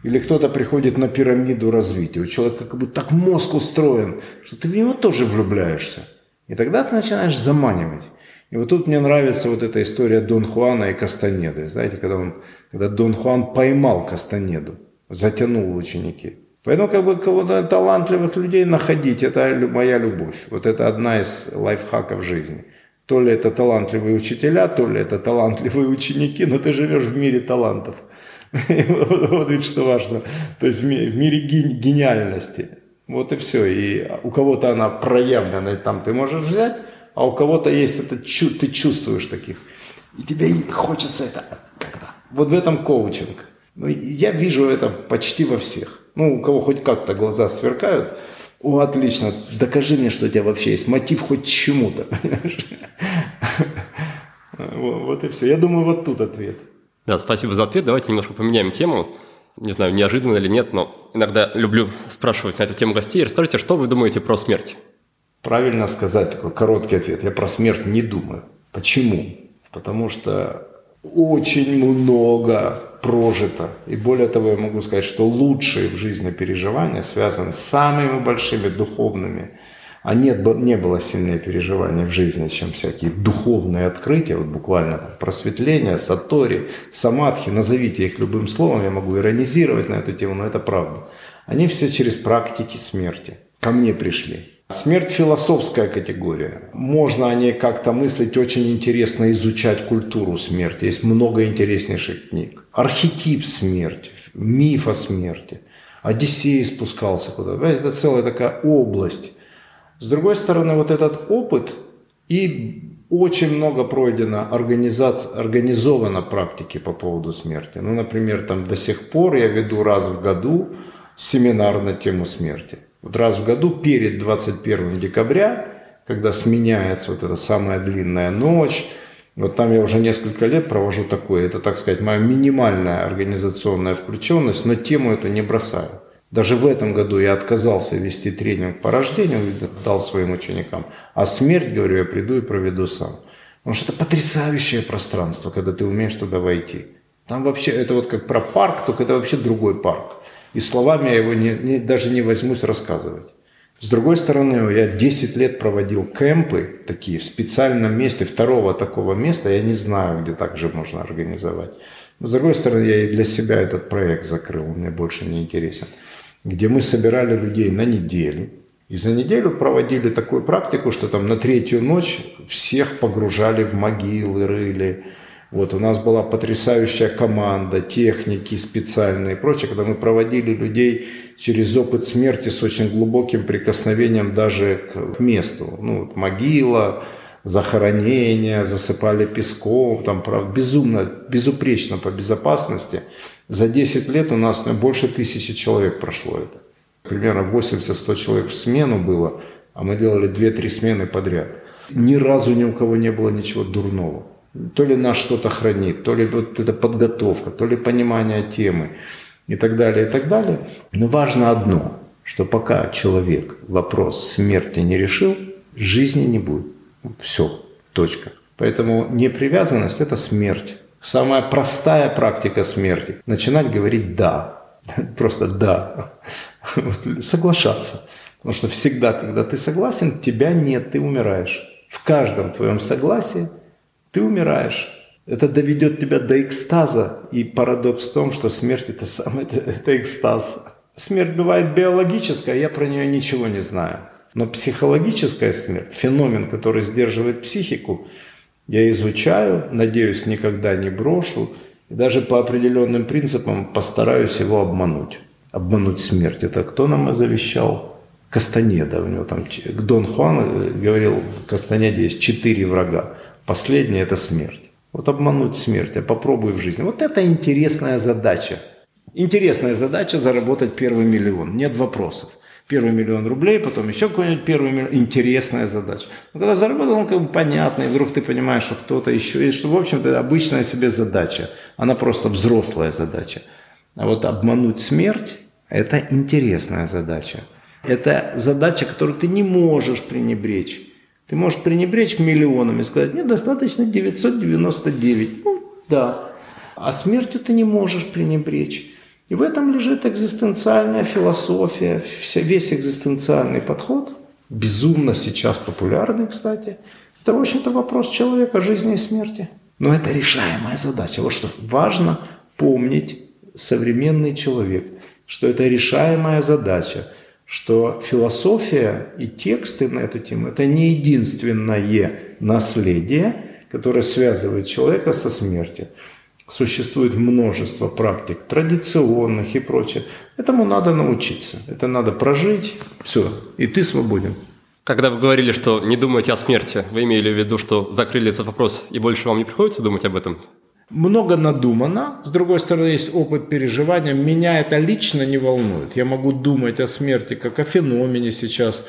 Или кто-то приходит на пирамиду развития. У человека как бы так мозг устроен, что ты в него тоже влюбляешься. И тогда ты начинаешь заманивать. И вот тут мне нравится вот эта история Дон Хуана и Кастанеды. Знаете, когда, он, когда Дон Хуан поймал Кастанеду, затянул ученики. Поэтому как бы кого-то талантливых людей находить, это моя любовь. Вот это одна из лайфхаков жизни. То ли это талантливые учителя, то ли это талантливые ученики, но ты живешь в мире талантов. (laughs) Вот ведь что важно. То есть в мире гениальности. Вот и все. И у кого-то она проявлена, там ты можешь взять, а у кого-то есть это, ты чувствуешь таких. И тебе хочется это когда. Вот в этом коучинг. Ну, я вижу это почти во всех. Ну, у кого хоть как-то глаза сверкают, о, отлично, докажи мне, что у тебя вообще есть мотив хоть чему-то. (laughs) Вот и все. Я думаю, вот тут ответ. Да, спасибо за ответ. Давайте немножко поменяем тему. Не знаю, неожиданно или нет, но иногда люблю (laughs) спрашивать на эту тему гостей. Расскажите, что вы думаете про смерть? Правильно сказать такой короткий ответ. Я про смерть не думаю. Почему? Потому что очень много прожито. И более того, я могу сказать, что лучшие в жизни переживания связаны с самыми большими духовными А нет, не было сильнее переживания в жизни, чем всякие духовные открытия, вот буквально там, просветление, сатори, самадхи, назовите их любым словом, я могу иронизировать на эту тему, но это правда. Они все через практики смерти ко мне пришли. Смерть – философская категория. Можно о ней как-то мыслить, очень интересно изучать культуру смерти. Есть много интереснейших книг. Архетип смерти, миф о смерти. Одиссей спускался куда-то. Это целая такая область. С другой стороны, вот этот опыт и очень много пройдено организация, организовано практики по поводу смерти. Ну, например, там до сих пор я веду раз в году семинар на тему смерти. Вот раз в году перед 21 декабря, когда сменяется вот эта самая длинная ночь, вот там я уже несколько лет провожу такое. Это, так сказать, моя минимальная организационная включенность, но тему эту не бросаю. Даже в этом году я отказался вести тренинг по рождению, дал своим ученикам. А смерть, говорю, я приду и проведу сам. Потому что это потрясающее пространство, когда ты умеешь туда войти. Там вообще, это вот как про парк, только это вообще другой парк. И словами я его не, не, даже не возьмусь рассказывать. С другой стороны, я 10 лет проводил кемпы такие в специальном месте, второго такого места я не знаю, где так же можно организовать. Но с другой стороны, я и для себя этот проект закрыл, он мне больше не интересен. Где мы собирали людей на неделю, и за неделю проводили такую практику, что там на третью ночь всех погружали в могилы, рыли, вот, у нас была потрясающая команда, техники специальные и прочее, когда мы проводили людей через опыт смерти с очень глубоким прикосновением даже к, месту. Ну, вот, могила, захоронение, засыпали песком, там, правда, безумно, безупречно по безопасности. За 10 лет у нас ну, больше тысячи человек прошло это. Примерно 80-100 человек в смену было, а мы делали 2-3 смены подряд. Ни разу ни у кого не было ничего дурного. То ли нас что-то хранит, то ли вот эта подготовка, то ли понимание темы и так далее, и так далее. Но важно одно, что пока человек вопрос смерти не решил, жизни не будет. Все, точка. Поэтому непривязанность – это смерть. Самая простая практика смерти – начинать говорить «да». (laughs) Просто «да». (laughs) Соглашаться. Потому что всегда, когда ты согласен, тебя нет, ты умираешь. В каждом твоем согласии – ты умираешь. Это доведет тебя до экстаза. И парадокс в том, что смерть это сам это, это экстаз. Смерть бывает биологическая, я про нее ничего не знаю. Но психологическая смерть, феномен, который сдерживает психику, я изучаю, надеюсь, никогда не брошу. И даже по определенным принципам постараюсь его обмануть. Обмануть смерть. Это кто нам завещал? Кастанеда. У него там Дон Хуан э, говорил, Кастанеде есть четыре врага. Последнее – это смерть. Вот обмануть смерть, а попробуй в жизни. Вот это интересная задача. Интересная задача – заработать первый миллион. Нет вопросов. Первый миллион рублей, потом еще какой-нибудь первый миллион. Интересная задача. Но когда заработал, он как бы понятно, и вдруг ты понимаешь, что кто-то еще, и что, в общем-то, обычная себе задача. Она просто взрослая задача. А вот обмануть смерть – это интересная задача. Это задача, которую ты не можешь пренебречь. Ты можешь пренебречь миллионами и сказать, мне достаточно 999. Ну, да. А смертью ты не можешь пренебречь. И в этом лежит экзистенциальная философия, весь экзистенциальный подход, безумно сейчас популярный, кстати. Это, в общем-то, вопрос человека, жизни и смерти. Но это решаемая задача. Вот что важно помнить современный человек, что это решаемая задача – что философия и тексты на эту тему – это не единственное наследие, которое связывает человека со смертью. Существует множество практик традиционных и прочее. Этому надо научиться, это надо прожить, все, и ты свободен. Когда вы говорили, что не думаете о смерти, вы имели в виду, что закрыли этот вопрос и больше вам не приходится думать об этом? Много надумано, с другой стороны есть опыт переживания, меня это лично не волнует. Я могу думать о смерти как о феномене сейчас,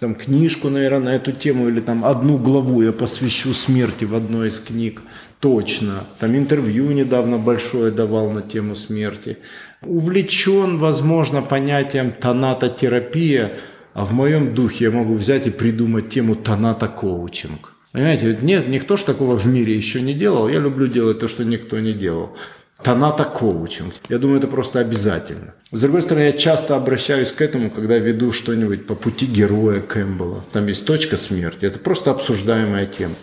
там книжку, наверное, на эту тему или там одну главу я посвящу смерти в одной из книг, точно. Там интервью недавно большое давал на тему смерти. Увлечен, возможно, понятием тонатотерапия, а в моем духе я могу взять и придумать тему тонато-коучинг. Понимаете, нет, никто ж такого в мире еще не делал. Я люблю делать то, что никто не делал. Таната коучем. Я думаю, это просто обязательно. С другой стороны, я часто обращаюсь к этому, когда веду что-нибудь по пути героя Кэмпбелла. Там есть точка смерти. Это просто обсуждаемая тема.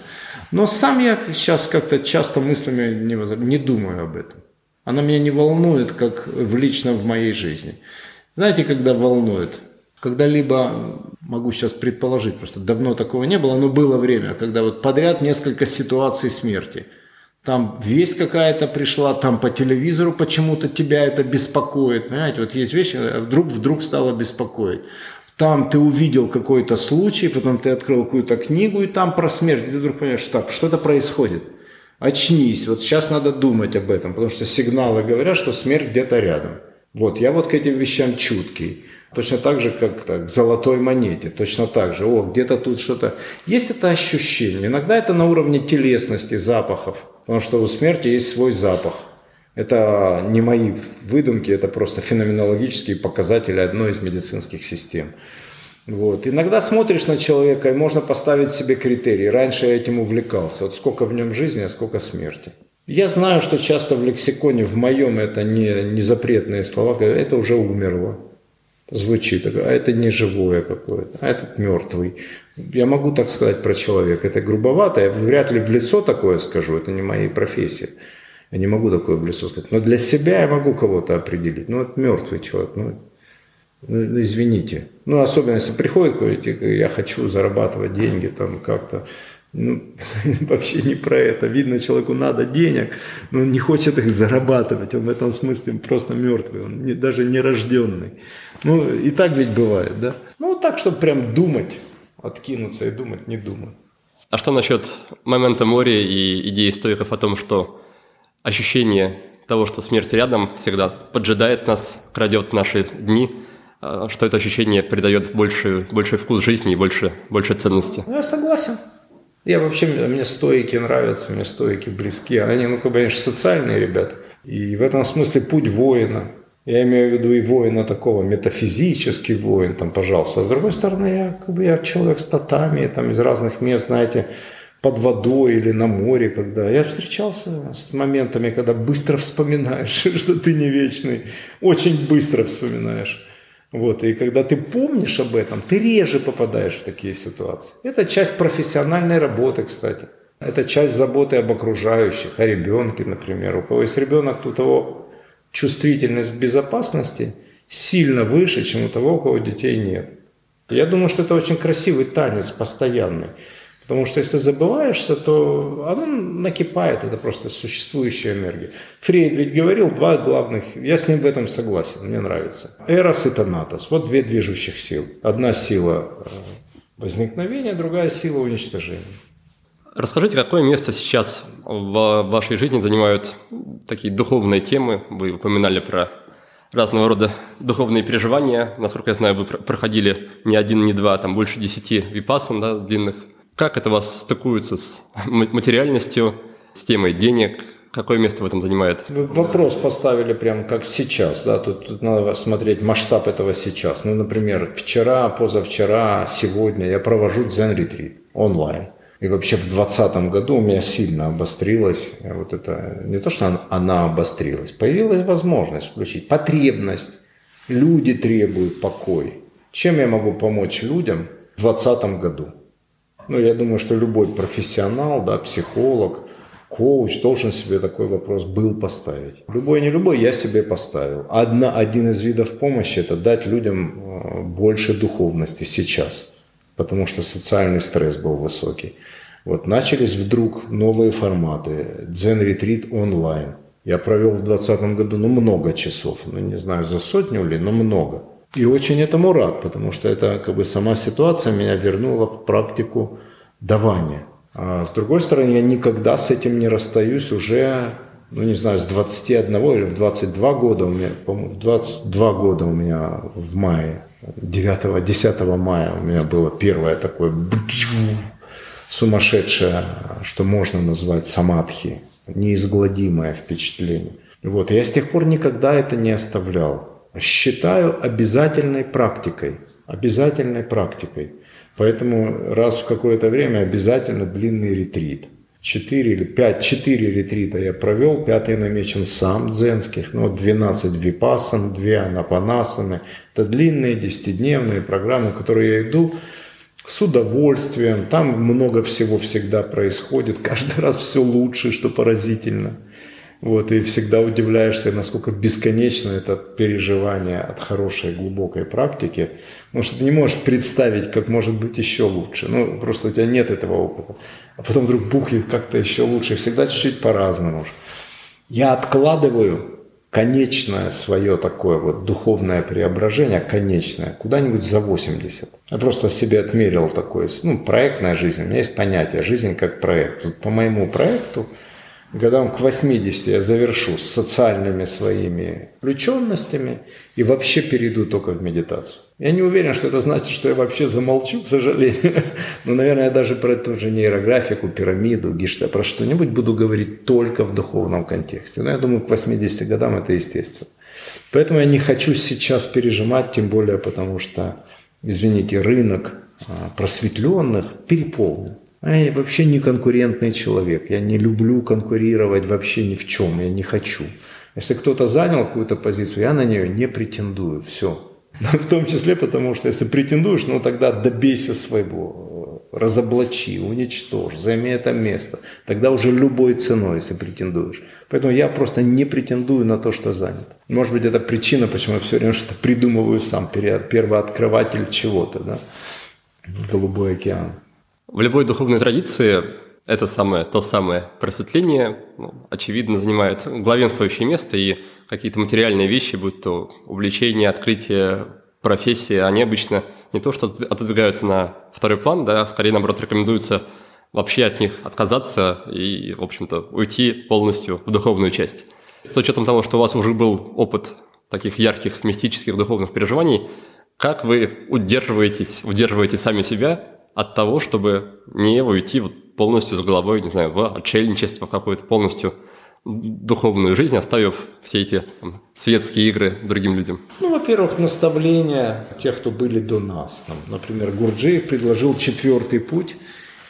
Но сам я сейчас как-то часто мыслями не, воз... не думаю об этом. Она меня не волнует, как в лично в моей жизни. Знаете, когда волнует? Когда либо, могу сейчас предположить, просто давно такого не было, но было время, когда вот подряд несколько ситуаций смерти – там весть какая-то пришла, там по телевизору почему-то тебя это беспокоит. Понимаете, вот есть вещи, а вдруг, вдруг стало беспокоить. Там ты увидел какой-то случай, потом ты открыл какую-то книгу, и там про смерть, и ты вдруг понимаешь, что так, что-то происходит. Очнись, вот сейчас надо думать об этом, потому что сигналы говорят, что смерть где-то рядом. Вот, я вот к этим вещам чуткий. Точно так же, как так, к золотой монете, точно так же. О, где-то тут что-то. Есть это ощущение. Иногда это на уровне телесности, запахов. Потому что у смерти есть свой запах. Это не мои выдумки, это просто феноменологические показатели одной из медицинских систем. Вот. Иногда смотришь на человека, и можно поставить себе критерии. Раньше я этим увлекался. Вот сколько в нем жизни, а сколько смерти. Я знаю, что часто в лексиконе, в моем, это не, не запретные слова, это уже умерло. Звучит, а это не живое какое-то, а этот мертвый. Я могу так сказать про человека. Это грубовато, я вряд ли в лицо такое скажу, это не моей профессии. Я не могу такое в лицо сказать. Но для себя я могу кого-то определить. Ну, это мертвый человек. Ну, ну, извините. Ну, особенно если приходит какой-то, я хочу зарабатывать деньги там как-то. Ну, (laughs) вообще не про это. Видно, человеку надо денег, но он не хочет их зарабатывать. Он в этом смысле просто мертвый, он не, даже не рожденный. Ну, и так ведь бывает, да? Ну, так, чтобы прям думать откинуться и думать, не думать. А что насчет момента моря и идеи стойков о том, что ощущение того, что смерть рядом, всегда поджидает нас, крадет наши дни, а что это ощущение придает больше, больше вкус жизни и больше, больше ценности? Ну, я согласен. Я вообще, мне стойки нравятся, мне стойки близки. Они, ну, конечно, социальные ребята. И в этом смысле путь воина. Я имею в виду и воина такого, метафизический воин, там, пожалуйста. А с другой стороны, я, как бы, я человек с татами, там, из разных мест, знаете, под водой или на море, когда я встречался с моментами, когда быстро вспоминаешь, (laughs) что ты не вечный, очень быстро вспоминаешь. Вот, и когда ты помнишь об этом, ты реже попадаешь в такие ситуации. Это часть профессиональной работы, кстати. Это часть заботы об окружающих, о ребенке, например. У кого есть ребенок, у того чувствительность безопасности сильно выше, чем у того, у кого детей нет. Я думаю, что это очень красивый танец, постоянный. Потому что если забываешься, то оно накипает, это просто существующая энергия. Фрейд ведь говорил два главных, я с ним в этом согласен, мне нравится. Эрос и Танатос, вот две движущих сил. Одна сила э, возникновения, другая сила уничтожения. Расскажите, какое место сейчас в вашей жизни занимают такие духовные темы? Вы упоминали про разного рода духовные переживания. Насколько я знаю, вы проходили не один, не два, там больше десяти випасан да, длинных. Как это вас стыкуется с материальностью, с темой денег? Какое место в этом занимает? Вопрос поставили прям как сейчас, да, тут, тут надо смотреть масштаб этого сейчас. Ну, например, вчера, позавчера, сегодня я провожу дзен-ретрит онлайн. И вообще в 2020 году у меня сильно обострилась, вот это, не то, что она, она обострилась, появилась возможность включить, потребность. Люди требуют покой. Чем я могу помочь людям в 2020 году? Ну, я думаю, что любой профессионал, да, психолог, коуч должен себе такой вопрос был поставить. Любой, не любой, я себе поставил. Одна, один из видов помощи – это дать людям э, больше духовности сейчас – потому что социальный стресс был высокий. Вот начались вдруг новые форматы, дзен-ретрит онлайн. Я провел в 2020 году ну, много часов, ну не знаю, за сотню ли, но много. И очень этому рад, потому что это как бы сама ситуация меня вернула в практику давания. А с другой стороны, я никогда с этим не расстаюсь уже, ну не знаю, с 21 или в 22 года у меня, по-моему, в 22 года у меня в мае 9-10 мая у меня было первое такое сумасшедшее, что можно назвать самадхи, неизгладимое впечатление. Вот, я с тех пор никогда это не оставлял. Считаю обязательной практикой, обязательной практикой. Поэтому раз в какое-то время обязательно длинный ретрит. 4 или 5, 4 ретрита я провел, пятый намечен сам дзенских, ну, 12 випасан, 2 анапанасаны. Это длинные десятидневные программы, в которые я иду с удовольствием. Там много всего всегда происходит, каждый (laughs) раз все лучше, что поразительно. Вот, и всегда удивляешься, насколько бесконечно это переживание от хорошей глубокой практики. Потому что ты не можешь представить, как может быть еще лучше. Ну, просто у тебя нет этого опыта. А потом вдруг бухнет как-то еще лучше. Всегда чуть-чуть по-разному. Я откладываю конечное свое такое вот духовное преображение, конечное, куда-нибудь за 80. Я просто себе отмерил такое, ну, проектная жизнь. У меня есть понятие жизнь как проект. Вот по моему проекту – годам к 80 я завершу с социальными своими включенностями и вообще перейду только в медитацию. Я не уверен, что это значит, что я вообще замолчу, к сожалению. (laughs) Но, наверное, я даже про эту же нейрографику, пирамиду, гишта, про что-нибудь буду говорить только в духовном контексте. Но я думаю, к 80 годам это естественно. Поэтому я не хочу сейчас пережимать, тем более потому что, извините, рынок а, просветленных переполнен. А я вообще не конкурентный человек. Я не люблю конкурировать вообще ни в чем. Я не хочу. Если кто-то занял какую-то позицию, я на нее не претендую. Все. (laughs) В том числе потому, что если претендуешь, ну тогда добейся своего, разоблачи, уничтожь, займи это место. Тогда уже любой ценой, если претендуешь. Поэтому я просто не претендую на то, что занят. Может быть, это причина, почему я все время что-то придумываю сам, первооткрыватель чего-то, да? Голубой океан. В любой духовной традиции это самое, то самое просветление, ну, очевидно, занимает главенствующее место, и какие-то материальные вещи, будь то увлечение, открытие, профессия, они обычно не то что отодвигаются на второй план, да, скорее, наоборот, рекомендуется вообще от них отказаться и, в общем-то, уйти полностью в духовную часть. С учетом того, что у вас уже был опыт таких ярких мистических духовных переживаний, как вы удерживаетесь, удерживаете сами себя от того, чтобы не уйти вот полностью с головой, не знаю, в отшельничество какое-то, полностью духовную жизнь, оставив все эти там, светские игры другим людям? Ну, во-первых, наставления тех, кто были до нас. Там, например, Гурджиев предложил четвертый путь,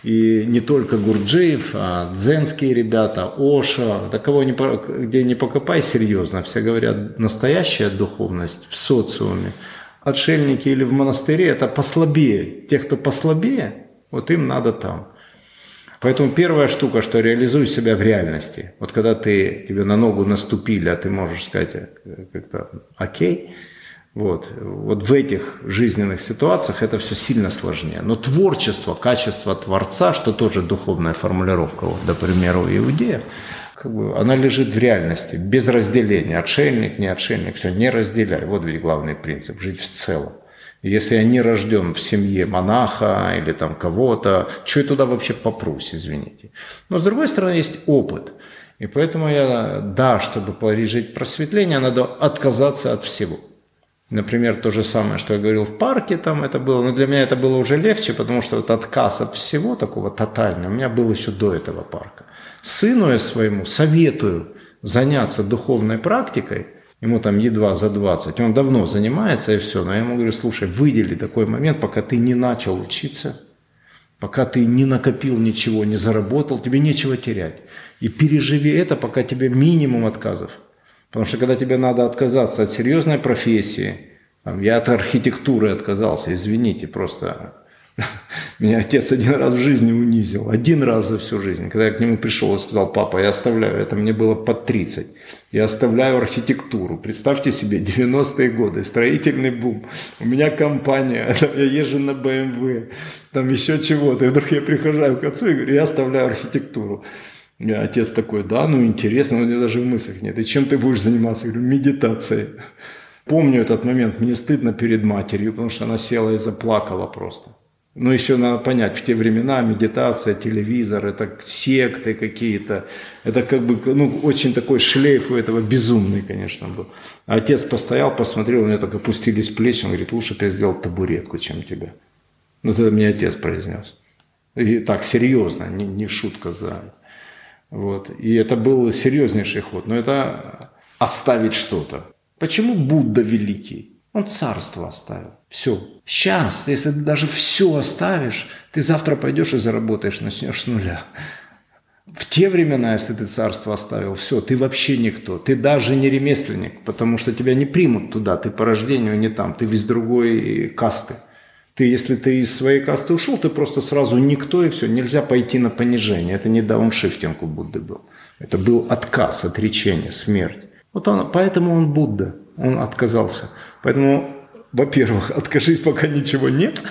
и не только Гурджиев, а дзенские ребята, Оша, да кого не, где не покопай серьезно, все говорят, настоящая духовность в социуме – отшельники или в монастыре, это послабее. Те, кто послабее, вот им надо там. Поэтому первая штука, что реализуй себя в реальности. Вот когда ты, тебе на ногу наступили, а ты можешь сказать э, как-то окей, вот, вот в этих жизненных ситуациях это все сильно сложнее. Но творчество, качество Творца, что тоже духовная формулировка, вот, например, у иудеев, как бы, она лежит в реальности, без разделения. Отшельник, не отшельник, все, не разделяй. Вот ведь главный принцип, жить в целом. Если я не рожден в семье монаха или там кого-то, что я туда вообще попрусь, извините. Но с другой стороны есть опыт. И поэтому я, да, чтобы пережить просветление, надо отказаться от всего. Например, то же самое, что я говорил в парке, там это было, но для меня это было уже легче, потому что вот отказ от всего такого тотального у меня был еще до этого парка. Сыну я своему советую заняться духовной практикой, ему там едва за 20, он давно занимается и все, но я ему говорю, слушай, выдели такой момент, пока ты не начал учиться, пока ты не накопил ничего, не заработал, тебе нечего терять. И переживи это, пока тебе минимум отказов. Потому что когда тебе надо отказаться от серьезной профессии, там, я от архитектуры отказался, извините, просто (laughs) меня отец один раз в жизни унизил. Один раз за всю жизнь. Когда я к нему пришел и сказал, папа, я оставляю, это мне было под 30. Я оставляю архитектуру. Представьте себе, 90-е годы, строительный бум. У меня компания, (laughs) там я езжу на BMW, там еще чего-то. И вдруг я прихожу к отцу и говорю, я оставляю архитектуру. И отец такой, да, ну интересно, но у него даже в мыслях нет. И чем ты будешь заниматься? Я говорю, медитацией. Помню этот момент, мне стыдно перед матерью, потому что она села и заплакала просто. Но еще надо понять, в те времена медитация, телевизор, это секты какие-то. Это как бы ну, очень такой шлейф у этого безумный, конечно, был. А отец постоял, посмотрел, у него так опустились плечи, он говорит, лучше бы я сделал табуретку, чем тебя. Ну, это мне отец произнес. И так, серьезно, не, не шутка за... Вот. И это был серьезнейший ход. Но это оставить что-то. Почему Будда великий? Он царство оставил. Все. Сейчас, если ты даже все оставишь, ты завтра пойдешь и заработаешь, начнешь с нуля. В те времена, если ты царство оставил, все, ты вообще никто. Ты даже не ремесленник, потому что тебя не примут туда. Ты по рождению не там, ты из другой касты. Ты, если ты из своей касты ушел, ты просто сразу никто и все. Нельзя пойти на понижение. Это не дауншифтинг у Будды был. Это был отказ, отречение, смерть. Вот он, поэтому он Будда. Он отказался. Поэтому во-первых, (laughs) откажись, пока ничего нет,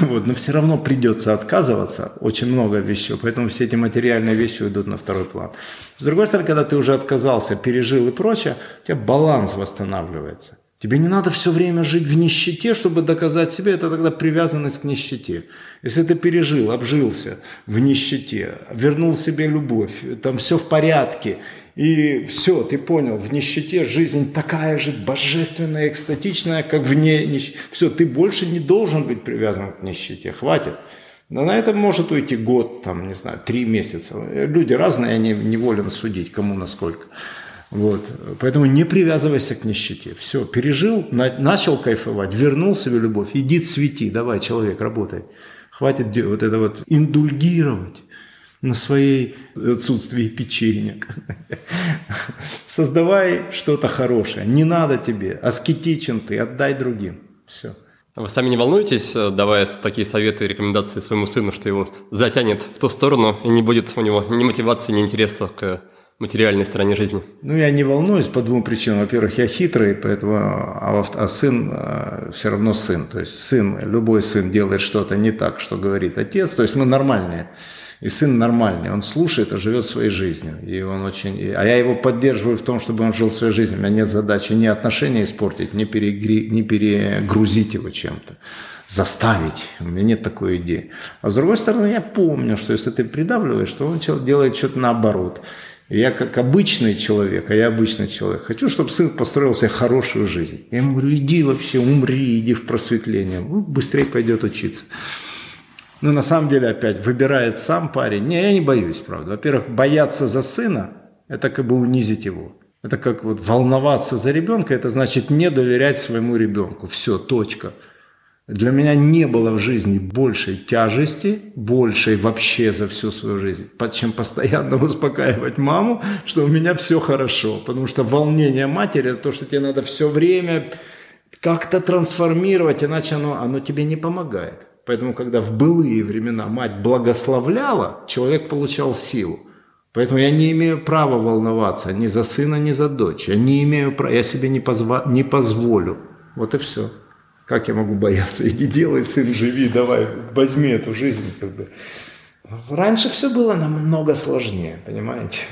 вот, но все равно придется отказываться, очень много вещей, поэтому все эти материальные вещи уйдут на второй план. С другой стороны, когда ты уже отказался, пережил и прочее, у тебя баланс восстанавливается. Тебе не надо все время жить в нищете, чтобы доказать себе, это тогда привязанность к нищете. Если ты пережил, обжился в нищете, вернул себе любовь, там все в порядке, и все, ты понял, в нищете жизнь такая же божественная, экстатичная, как вне нищеты. Все, ты больше не должен быть привязан к нищете, хватит. Но на это может уйти год, там, не знаю, три месяца. Люди разные, я не, не волен судить, кому насколько. Вот. Поэтому не привязывайся к нищете. Все, пережил, на, начал кайфовать, вернул себе любовь, иди цвети, давай, человек, работай. Хватит вот это вот индульгировать на своей отсутствии печенек. Создавай что-то хорошее. Не надо тебе. Аскетичен ты, отдай другим. Все. Вы сами не волнуетесь, э, давая такие советы и рекомендации своему сыну, что его затянет в ту сторону и не будет у него ни мотивации, ни интереса к материальной стороне жизни? Ну, я не волнуюсь по двум причинам. Во-первых, я хитрый, поэтому, а, а сын а, все равно сын. То есть сын, любой сын делает что-то не так, что говорит отец. То есть мы нормальные. И сын нормальный, он слушает и живет своей жизнью. И он очень... А я его поддерживаю в том, чтобы он жил своей жизнью. У меня нет задачи ни отношения испортить, ни, перегри... ни перегрузить его чем-то заставить. У меня нет такой идеи. А с другой стороны, я помню, что если ты придавливаешь, то он делает что-то наоборот. Я как обычный человек, а я обычный человек, хочу, чтобы сын построил себе хорошую жизнь. Я ему говорю, иди вообще, умри, иди в просветление. Быстрее пойдет учиться. Ну, на самом деле, опять, выбирает сам парень. Не, я не боюсь, правда. Во-первых, бояться за сына – это как бы унизить его. Это как вот волноваться за ребенка, это значит не доверять своему ребенку. Все, точка. Для меня не было в жизни большей тяжести, большей вообще за всю свою жизнь, чем постоянно (laughs) успокаивать маму, что у меня все хорошо. Потому что волнение матери – это то, что тебе надо все время как-то трансформировать, иначе оно, оно тебе не помогает. Поэтому, когда в былые времена мать благословляла, человек получал силу. Поэтому я не имею права волноваться ни за сына, ни за дочь. Я не имею права, я себе не, позва, не позволю. Вот и все. Как я могу бояться? Иди делай, сын, живи, давай, возьми эту жизнь. Как бы. Раньше все было намного сложнее, понимаете?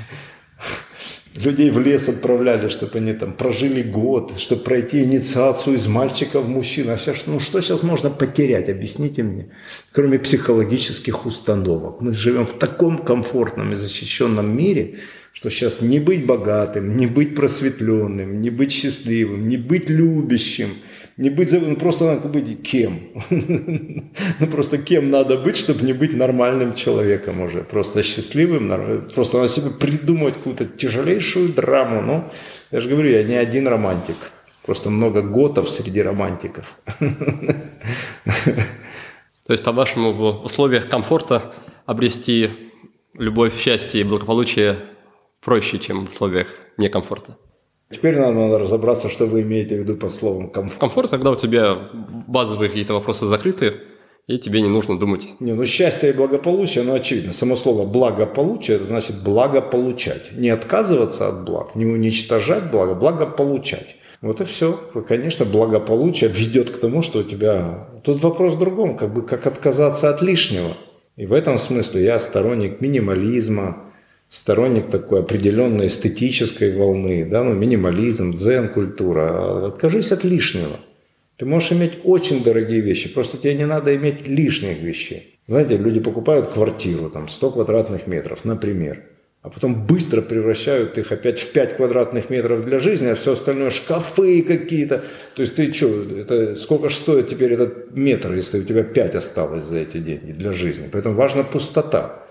Людей в лес отправляли, чтобы они там прожили год, чтобы пройти инициацию из мальчика в мужчину. А сейчас, ну что сейчас можно потерять, объясните мне, кроме психологических установок. Мы живем в таком комфортном и защищенном мире, что сейчас не быть богатым, не быть просветленным, не быть счастливым, не быть любящим, не быть, ну, просто надо быть кем. (laughs) ну просто кем надо быть, чтобы не быть нормальным человеком уже. Просто счастливым, просто надо себе придумать какую-то тяжелейшую драму. Ну, я же говорю, я не один романтик. Просто много готов среди романтиков. (laughs) То есть, по-вашему, в условиях комфорта обрести любовь, счастье и благополучие проще, чем в условиях некомфорта. Теперь нам надо разобраться, что вы имеете в виду под словом комфорт. Комфорт, когда у тебя базовые какие-то вопросы закрыты, и тебе не нужно думать. Не, ну счастье и благополучие, ну очевидно. Само слово благополучие, это значит благополучать. Не отказываться от благ, не уничтожать благо, благополучать. Вот и все. Конечно, благополучие ведет к тому, что у тебя... Тут вопрос в другом, как бы как отказаться от лишнего. И в этом смысле я сторонник минимализма, сторонник такой определенной эстетической волны, да, ну, минимализм, дзен-культура. Откажись от лишнего. Ты можешь иметь очень дорогие вещи, просто тебе не надо иметь лишних вещей. Знаете, люди покупают квартиру, там, 100 квадратных метров, например, а потом быстро превращают их опять в 5 квадратных метров для жизни, а все остальное шкафы какие-то. То есть ты что, это, сколько же стоит теперь этот метр, если у тебя 5 осталось за эти деньги для жизни? Поэтому важна пустота.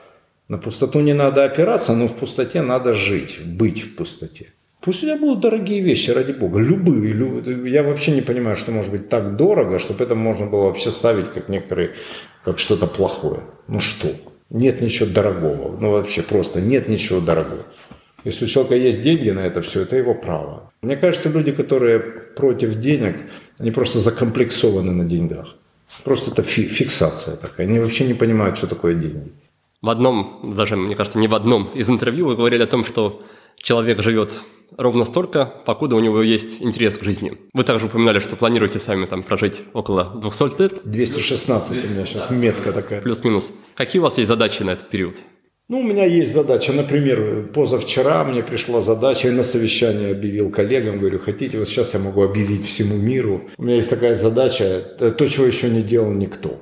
На пустоту не надо опираться, но в пустоте надо жить, быть в пустоте. Пусть у тебя будут дорогие вещи, ради бога, любые. любые. Я вообще не понимаю, что может быть так дорого, чтобы это можно было вообще ставить как некоторые, как что-то плохое. Ну что? Нет ничего дорогого. Ну, вообще просто нет ничего дорогого. Если у человека есть деньги на это все, это его право. Мне кажется, люди, которые против денег, они просто закомплексованы на деньгах. Просто это фиксация такая. Они вообще не понимают, что такое деньги. В одном, даже, мне кажется, не в одном из интервью вы говорили о том, что человек живет ровно столько, покуда у него есть интерес к жизни. Вы также упоминали, что планируете сами там прожить около 200 лет. 216 у меня сейчас метка такая. Плюс-минус. Какие у вас есть задачи на этот период? Ну, у меня есть задача. Например, позавчера мне пришла задача, я на совещании объявил коллегам, говорю, хотите, вот сейчас я могу объявить всему миру. У меня есть такая задача, то, чего еще не делал никто.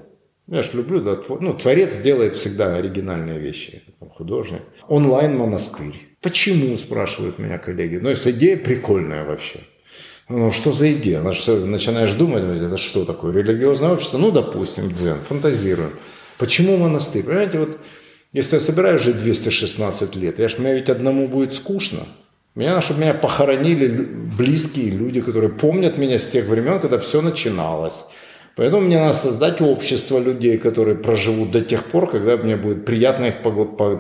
Я же люблю, да, ну, творец делает всегда оригинальные вещи, художник. Онлайн-монастырь. Почему, спрашивают меня коллеги. Ну, если идея прикольная вообще. Ну, что за идея? Начинаешь думать, это что такое? Религиозное общество? Ну, допустим, дзен, фантазируем. Почему монастырь? Понимаете, вот если я собираюсь жить 216 лет, я ж, мне ведь одному будет скучно. Меня, чтобы меня похоронили близкие люди, которые помнят меня с тех времен, когда все начиналось. Поэтому мне надо создать общество людей, которые проживут до тех пор, когда мне будет приятно их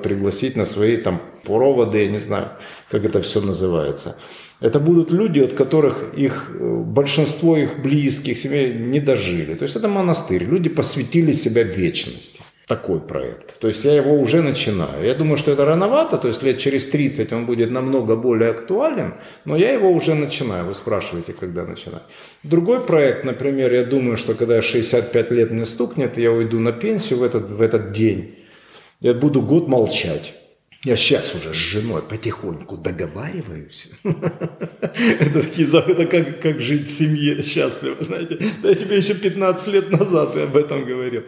пригласить на свои там проводы, я не знаю, как это все называется. Это будут люди, от которых их, большинство их близких семей не дожили. То есть это монастырь. Люди посвятили себя вечности такой проект. То есть я его уже начинаю. Я думаю, что это рановато, то есть лет через 30 он будет намного более актуален, но я его уже начинаю. Вы спрашиваете, когда начинать. Другой проект, например, я думаю, что когда 65 лет мне стукнет, я уйду на пенсию в этот, в этот день, я буду год молчать. Я сейчас уже с женой потихоньку договариваюсь. (laughs) Это такие это как, как жить в семье счастливо, знаете. Да я тебе еще 15 лет назад об этом говорил,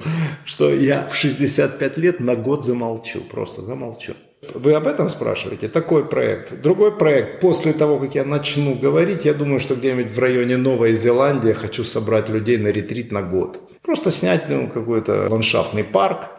что я в 65 лет на год замолчу, просто замолчу. Вы об этом спрашиваете? Такой проект. Другой проект. После того, как я начну говорить, я думаю, что где-нибудь в районе Новой Зеландии хочу собрать людей на ретрит на год. Просто снять ну, какой-то ландшафтный парк,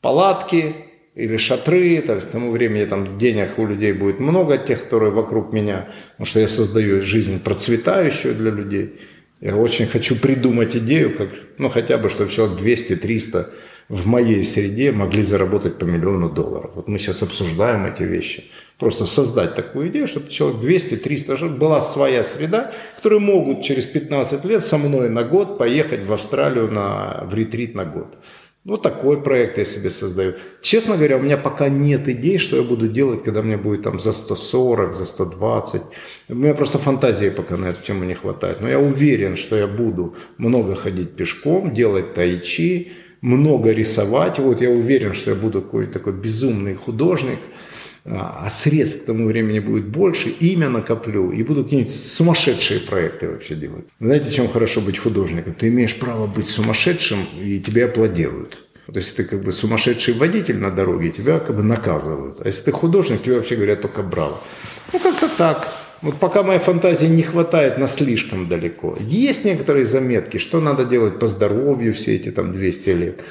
палатки, или шатры, так, к тому времени там денег у людей будет много, тех, которые вокруг меня, потому что я создаю жизнь процветающую для людей. Я очень хочу придумать идею, как, ну хотя бы, чтобы человек 200-300 в моей среде могли заработать по миллиону долларов. Вот мы сейчас обсуждаем эти вещи. Просто создать такую идею, чтобы человек 200-300, чтобы была своя среда, которые могут через 15 лет со мной на год поехать в Австралию на, в ретрит на год. Вот такой проект я себе создаю. Честно говоря, у меня пока нет идей, что я буду делать, когда мне будет там за 140, за 120. У меня просто фантазии пока на эту тему не хватает. Но я уверен, что я буду много ходить пешком, делать тайчи, много рисовать. Вот я уверен, что я буду какой-то такой безумный художник а средств к тому времени будет больше, имя накоплю и буду какие-нибудь сумасшедшие проекты вообще делать. Знаете, чем хорошо быть художником? Ты имеешь право быть сумасшедшим, и тебе аплодируют. То есть ты как бы сумасшедший водитель на дороге, тебя как бы наказывают. А если ты художник, тебе вообще говорят только браво. Ну, как-то так. Вот пока моей фантазии не хватает на слишком далеко. Есть некоторые заметки, что надо делать по здоровью все эти там 200 лет.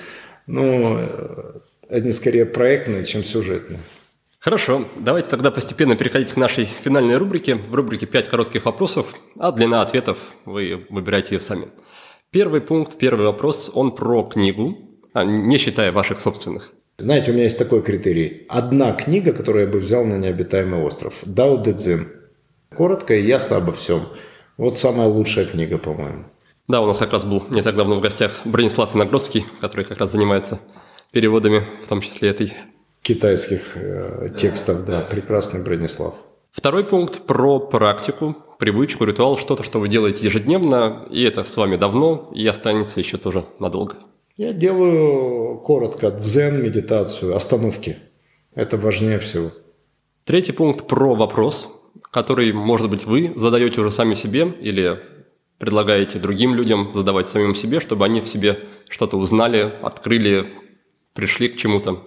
Но э, они скорее проектные, чем сюжетные. Хорошо, давайте тогда постепенно переходить к нашей финальной рубрике. В рубрике 5 коротких вопросов, а длина ответов вы выбираете ее сами. Первый пункт, первый вопрос, он про книгу, а, не считая ваших собственных. Знаете, у меня есть такой критерий. Одна книга, которую я бы взял на необитаемый остров. Дао Дэ Цзин. Коротко и ясно обо всем. Вот самая лучшая книга, по-моему. Да, у нас как раз был не так давно в гостях Бронислав Виногродский, который как раз занимается переводами, в том числе этой китайских э, текстов, да, прекрасный Бронислав. Второй пункт про практику, привычку, ритуал, что-то, что вы делаете ежедневно, и это с вами давно, и останется еще тоже надолго. Я делаю коротко дзен, медитацию, остановки. Это важнее всего. Третий пункт про вопрос, который, может быть, вы задаете уже сами себе или предлагаете другим людям задавать самим себе, чтобы они в себе что-то узнали, открыли, пришли к чему-то.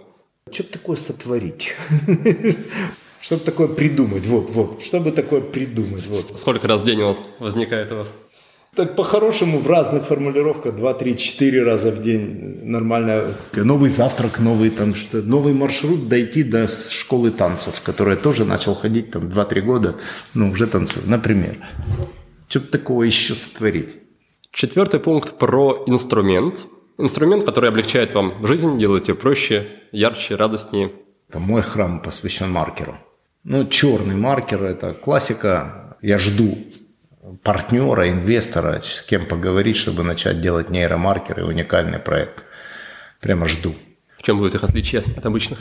Что такое сотворить? (laughs) Чтобы такое придумать, вот, вот, чтобы такое придумать, вот. Сколько раз в день он возникает у вас? Так по-хорошему в разных формулировках 2, 3, 4 раза в день нормально. Новый завтрак, новый там что новый маршрут дойти до школы танцев, которая тоже начал ходить там 2-3 года, ну уже танцую, например. Что такого еще сотворить? Четвертый пункт про инструмент. Инструмент, который облегчает вам жизнь, делает ее проще, ярче, радостнее. Это мой храм посвящен маркеру. Ну, черный маркер – это классика. Я жду партнера, инвестора, с кем поговорить, чтобы начать делать нейромаркеры, уникальный проект. Прямо жду. В чем будет их отличие от обычных?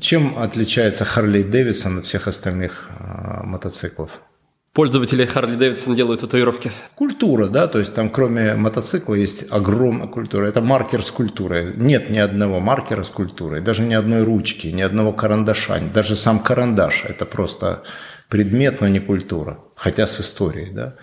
Чем отличается Харли Дэвидсон от всех остальных э, мотоциклов? Пользователи Харли Дэвидсон делают татуировки. Культура, да, то есть там кроме мотоцикла есть огромная культура. Это маркер с культурой. Нет ни одного маркера с культурой, даже ни одной ручки, ни одного карандаша. Даже сам карандаш – это просто предмет, но не культура, хотя с историей, да.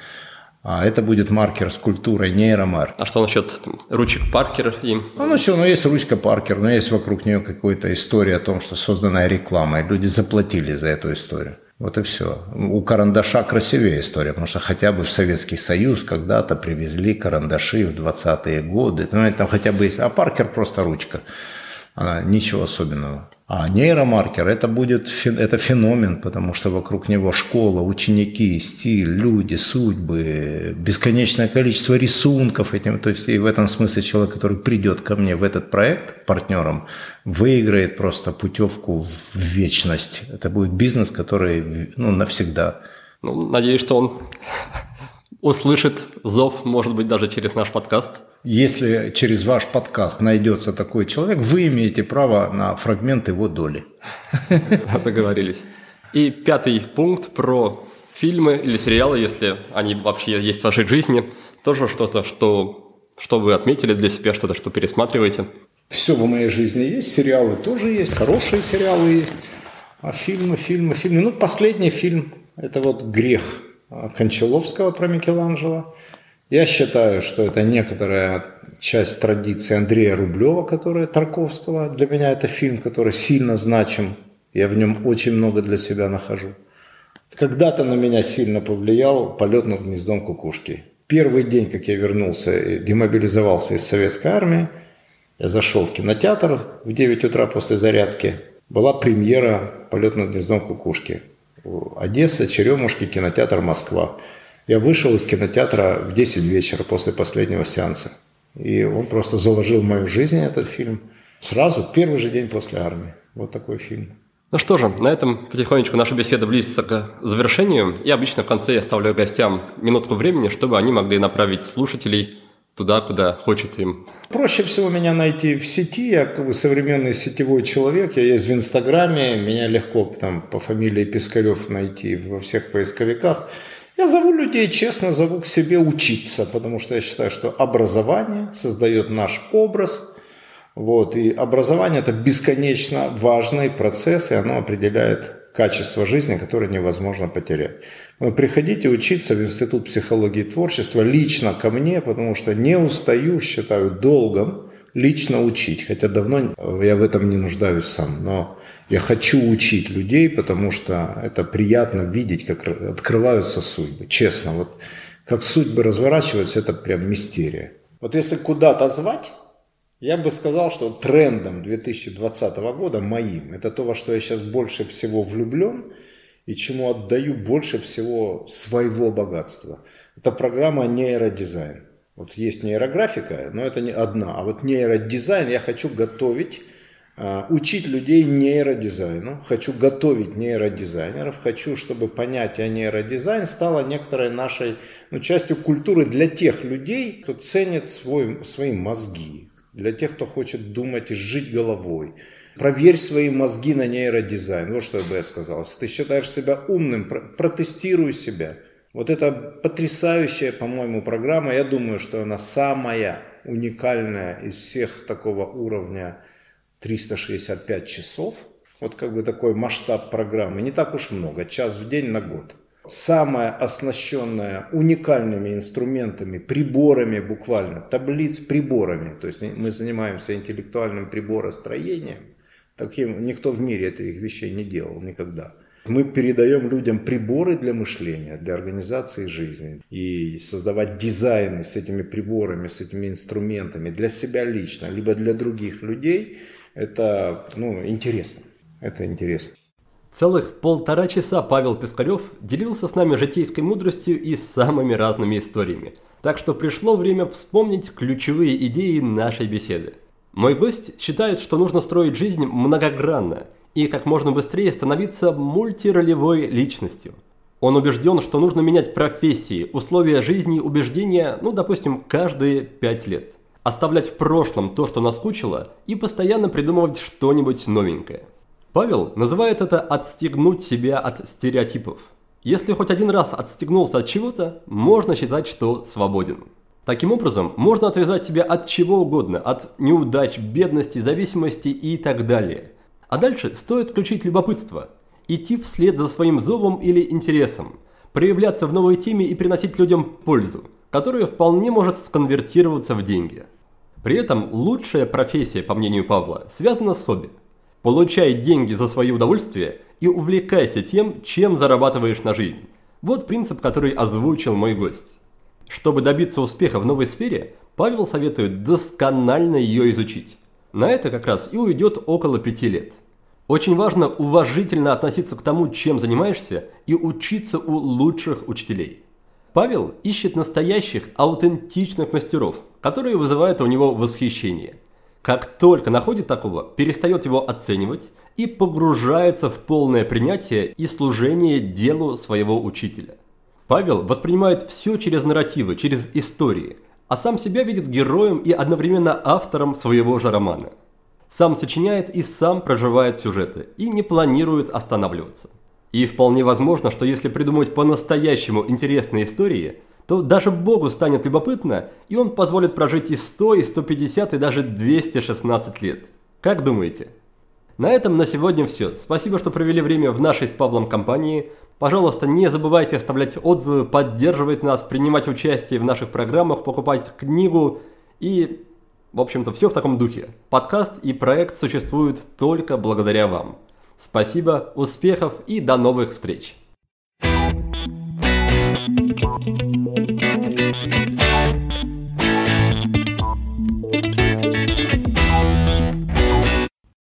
А это будет маркер с культурой, нейромаркер. А что насчет там, ручек Паркер? И... Ну, ну что, ну есть ручка Паркер, но есть вокруг нее какая-то история о том, что созданная реклама, и люди заплатили за эту историю. Вот и все. У карандаша красивее история, потому что хотя бы в Советский Союз когда-то привезли карандаши в 20-е годы. Ну, там хотя бы есть. А Паркер просто ручка. Она ничего особенного. А нейромаркер это будет это феномен, потому что вокруг него школа, ученики, стиль, люди, судьбы, бесконечное количество рисунков этим. То есть и в этом смысле человек, который придет ко мне в этот проект партнером, выиграет просто путевку в вечность. Это будет бизнес, который ну, навсегда. Ну, надеюсь, что он услышит зов, может быть, даже через наш подкаст. Если через ваш подкаст найдется такой человек, вы имеете право на фрагмент его доли. (laughs) Договорились. И пятый пункт про фильмы или сериалы, если они вообще есть в вашей жизни. Тоже что-то, что, что вы отметили для себя, что-то, что пересматриваете. Все в моей жизни есть, сериалы тоже есть, хорошие сериалы есть. А фильмы, фильмы, фильмы. Ну, последний фильм – это вот «Грех» Кончаловского про Микеланджело. Я считаю, что это некоторая часть традиции Андрея Рублева, которая Тарковского. Для меня это фильм, который сильно значим. Я в нем очень много для себя нахожу. Когда-то на меня сильно повлиял полет над гнездом кукушки. Первый день, как я вернулся и демобилизовался из советской армии, я зашел в кинотеатр в 9 утра после зарядки. Была премьера «Полет над гнездом кукушки». Одесса, Черемушки, кинотеатр «Москва». Я вышел из кинотеатра в 10 вечера после последнего сеанса. И он просто заложил в мою жизнь этот фильм. Сразу, первый же день после армии. Вот такой фильм. Ну что же, на этом потихонечку наша беседа близится к завершению. И обычно в конце я оставляю гостям минутку времени, чтобы они могли направить слушателей туда, куда хочется им. Проще всего меня найти в сети. Я как бы современный сетевой человек. Я есть в Инстаграме. Меня легко там по фамилии Пискарев найти во всех поисковиках. Я зову людей, честно зову к себе учиться, потому что я считаю, что образование создает наш образ. Вот, и образование – это бесконечно важный процесс, и оно определяет качество жизни, которое невозможно потерять. Вы приходите учиться в Институт психологии и творчества лично ко мне, потому что не устаю, считаю долгом лично учить, хотя давно я в этом не нуждаюсь сам, но я хочу учить людей, потому что это приятно видеть, как открываются судьбы. Честно, вот как судьбы разворачиваются, это прям мистерия. Вот если куда-то звать, я бы сказал, что трендом 2020 года моим, это то, во что я сейчас больше всего влюблен и чему отдаю больше всего своего богатства. Это программа нейродизайн. Вот есть нейрографика, но это не одна. А вот нейродизайн я хочу готовить а, учить людей нейродизайну, хочу готовить нейродизайнеров, хочу, чтобы понятие нейродизайн стало некоторой нашей ну, частью культуры для тех людей, кто ценит свой, свои мозги, для тех, кто хочет думать и жить головой. Проверь свои мозги на нейродизайн. Вот что бы я сказал. Если ты считаешь себя умным, протестируй себя. Вот это потрясающая, по-моему, программа. Я думаю, что она самая уникальная из всех такого уровня 365 часов. Вот как бы такой масштаб программы. Не так уж много, час в день на год. Самая оснащенная уникальными инструментами, приборами буквально, таблиц приборами. То есть мы занимаемся интеллектуальным приборостроением. Таким никто в мире этих вещей не делал никогда. Мы передаем людям приборы для мышления, для организации жизни. И создавать дизайны с этими приборами, с этими инструментами для себя лично, либо для других людей – это ну, интересно. Это интересно. Целых полтора часа Павел Пискарев делился с нами житейской мудростью и самыми разными историями. Так что пришло время вспомнить ключевые идеи нашей беседы. Мой гость считает, что нужно строить жизнь многогранно и как можно быстрее становиться мультиролевой личностью. Он убежден, что нужно менять профессии, условия жизни, убеждения, ну, допустим, каждые пять лет. Оставлять в прошлом то, что наскучило, и постоянно придумывать что-нибудь новенькое. Павел называет это «отстегнуть себя от стереотипов». Если хоть один раз отстегнулся от чего-то, можно считать, что свободен. Таким образом, можно отвязать себя от чего угодно, от неудач, бедности, зависимости и так далее. А дальше стоит включить любопытство, идти вслед за своим зовом или интересом, проявляться в новой теме и приносить людям пользу, которая вполне может сконвертироваться в деньги. При этом лучшая профессия, по мнению Павла, связана с хобби – Получай деньги за свои удовольствия и увлекайся тем, чем зарабатываешь на жизнь. Вот принцип, который озвучил мой гость. Чтобы добиться успеха в новой сфере, Павел советует досконально ее изучить. На это как раз и уйдет около пяти лет. Очень важно уважительно относиться к тому, чем занимаешься, и учиться у лучших учителей. Павел ищет настоящих, аутентичных мастеров, которые вызывают у него восхищение – как только находит такого, перестает его оценивать и погружается в полное принятие и служение делу своего учителя. Павел воспринимает все через нарративы, через истории, а сам себя видит героем и одновременно автором своего же романа. Сам сочиняет и сам проживает сюжеты и не планирует останавливаться. И вполне возможно, что если придумать по-настоящему интересные истории – то даже Богу станет любопытно, и он позволит прожить и 100, и 150, и даже 216 лет. Как думаете? На этом на сегодня все. Спасибо, что провели время в нашей с Павлом компании. Пожалуйста, не забывайте оставлять отзывы, поддерживать нас, принимать участие в наших программах, покупать книгу и, в общем-то, все в таком духе. Подкаст и проект существуют только благодаря вам. Спасибо, успехов и до новых встреч!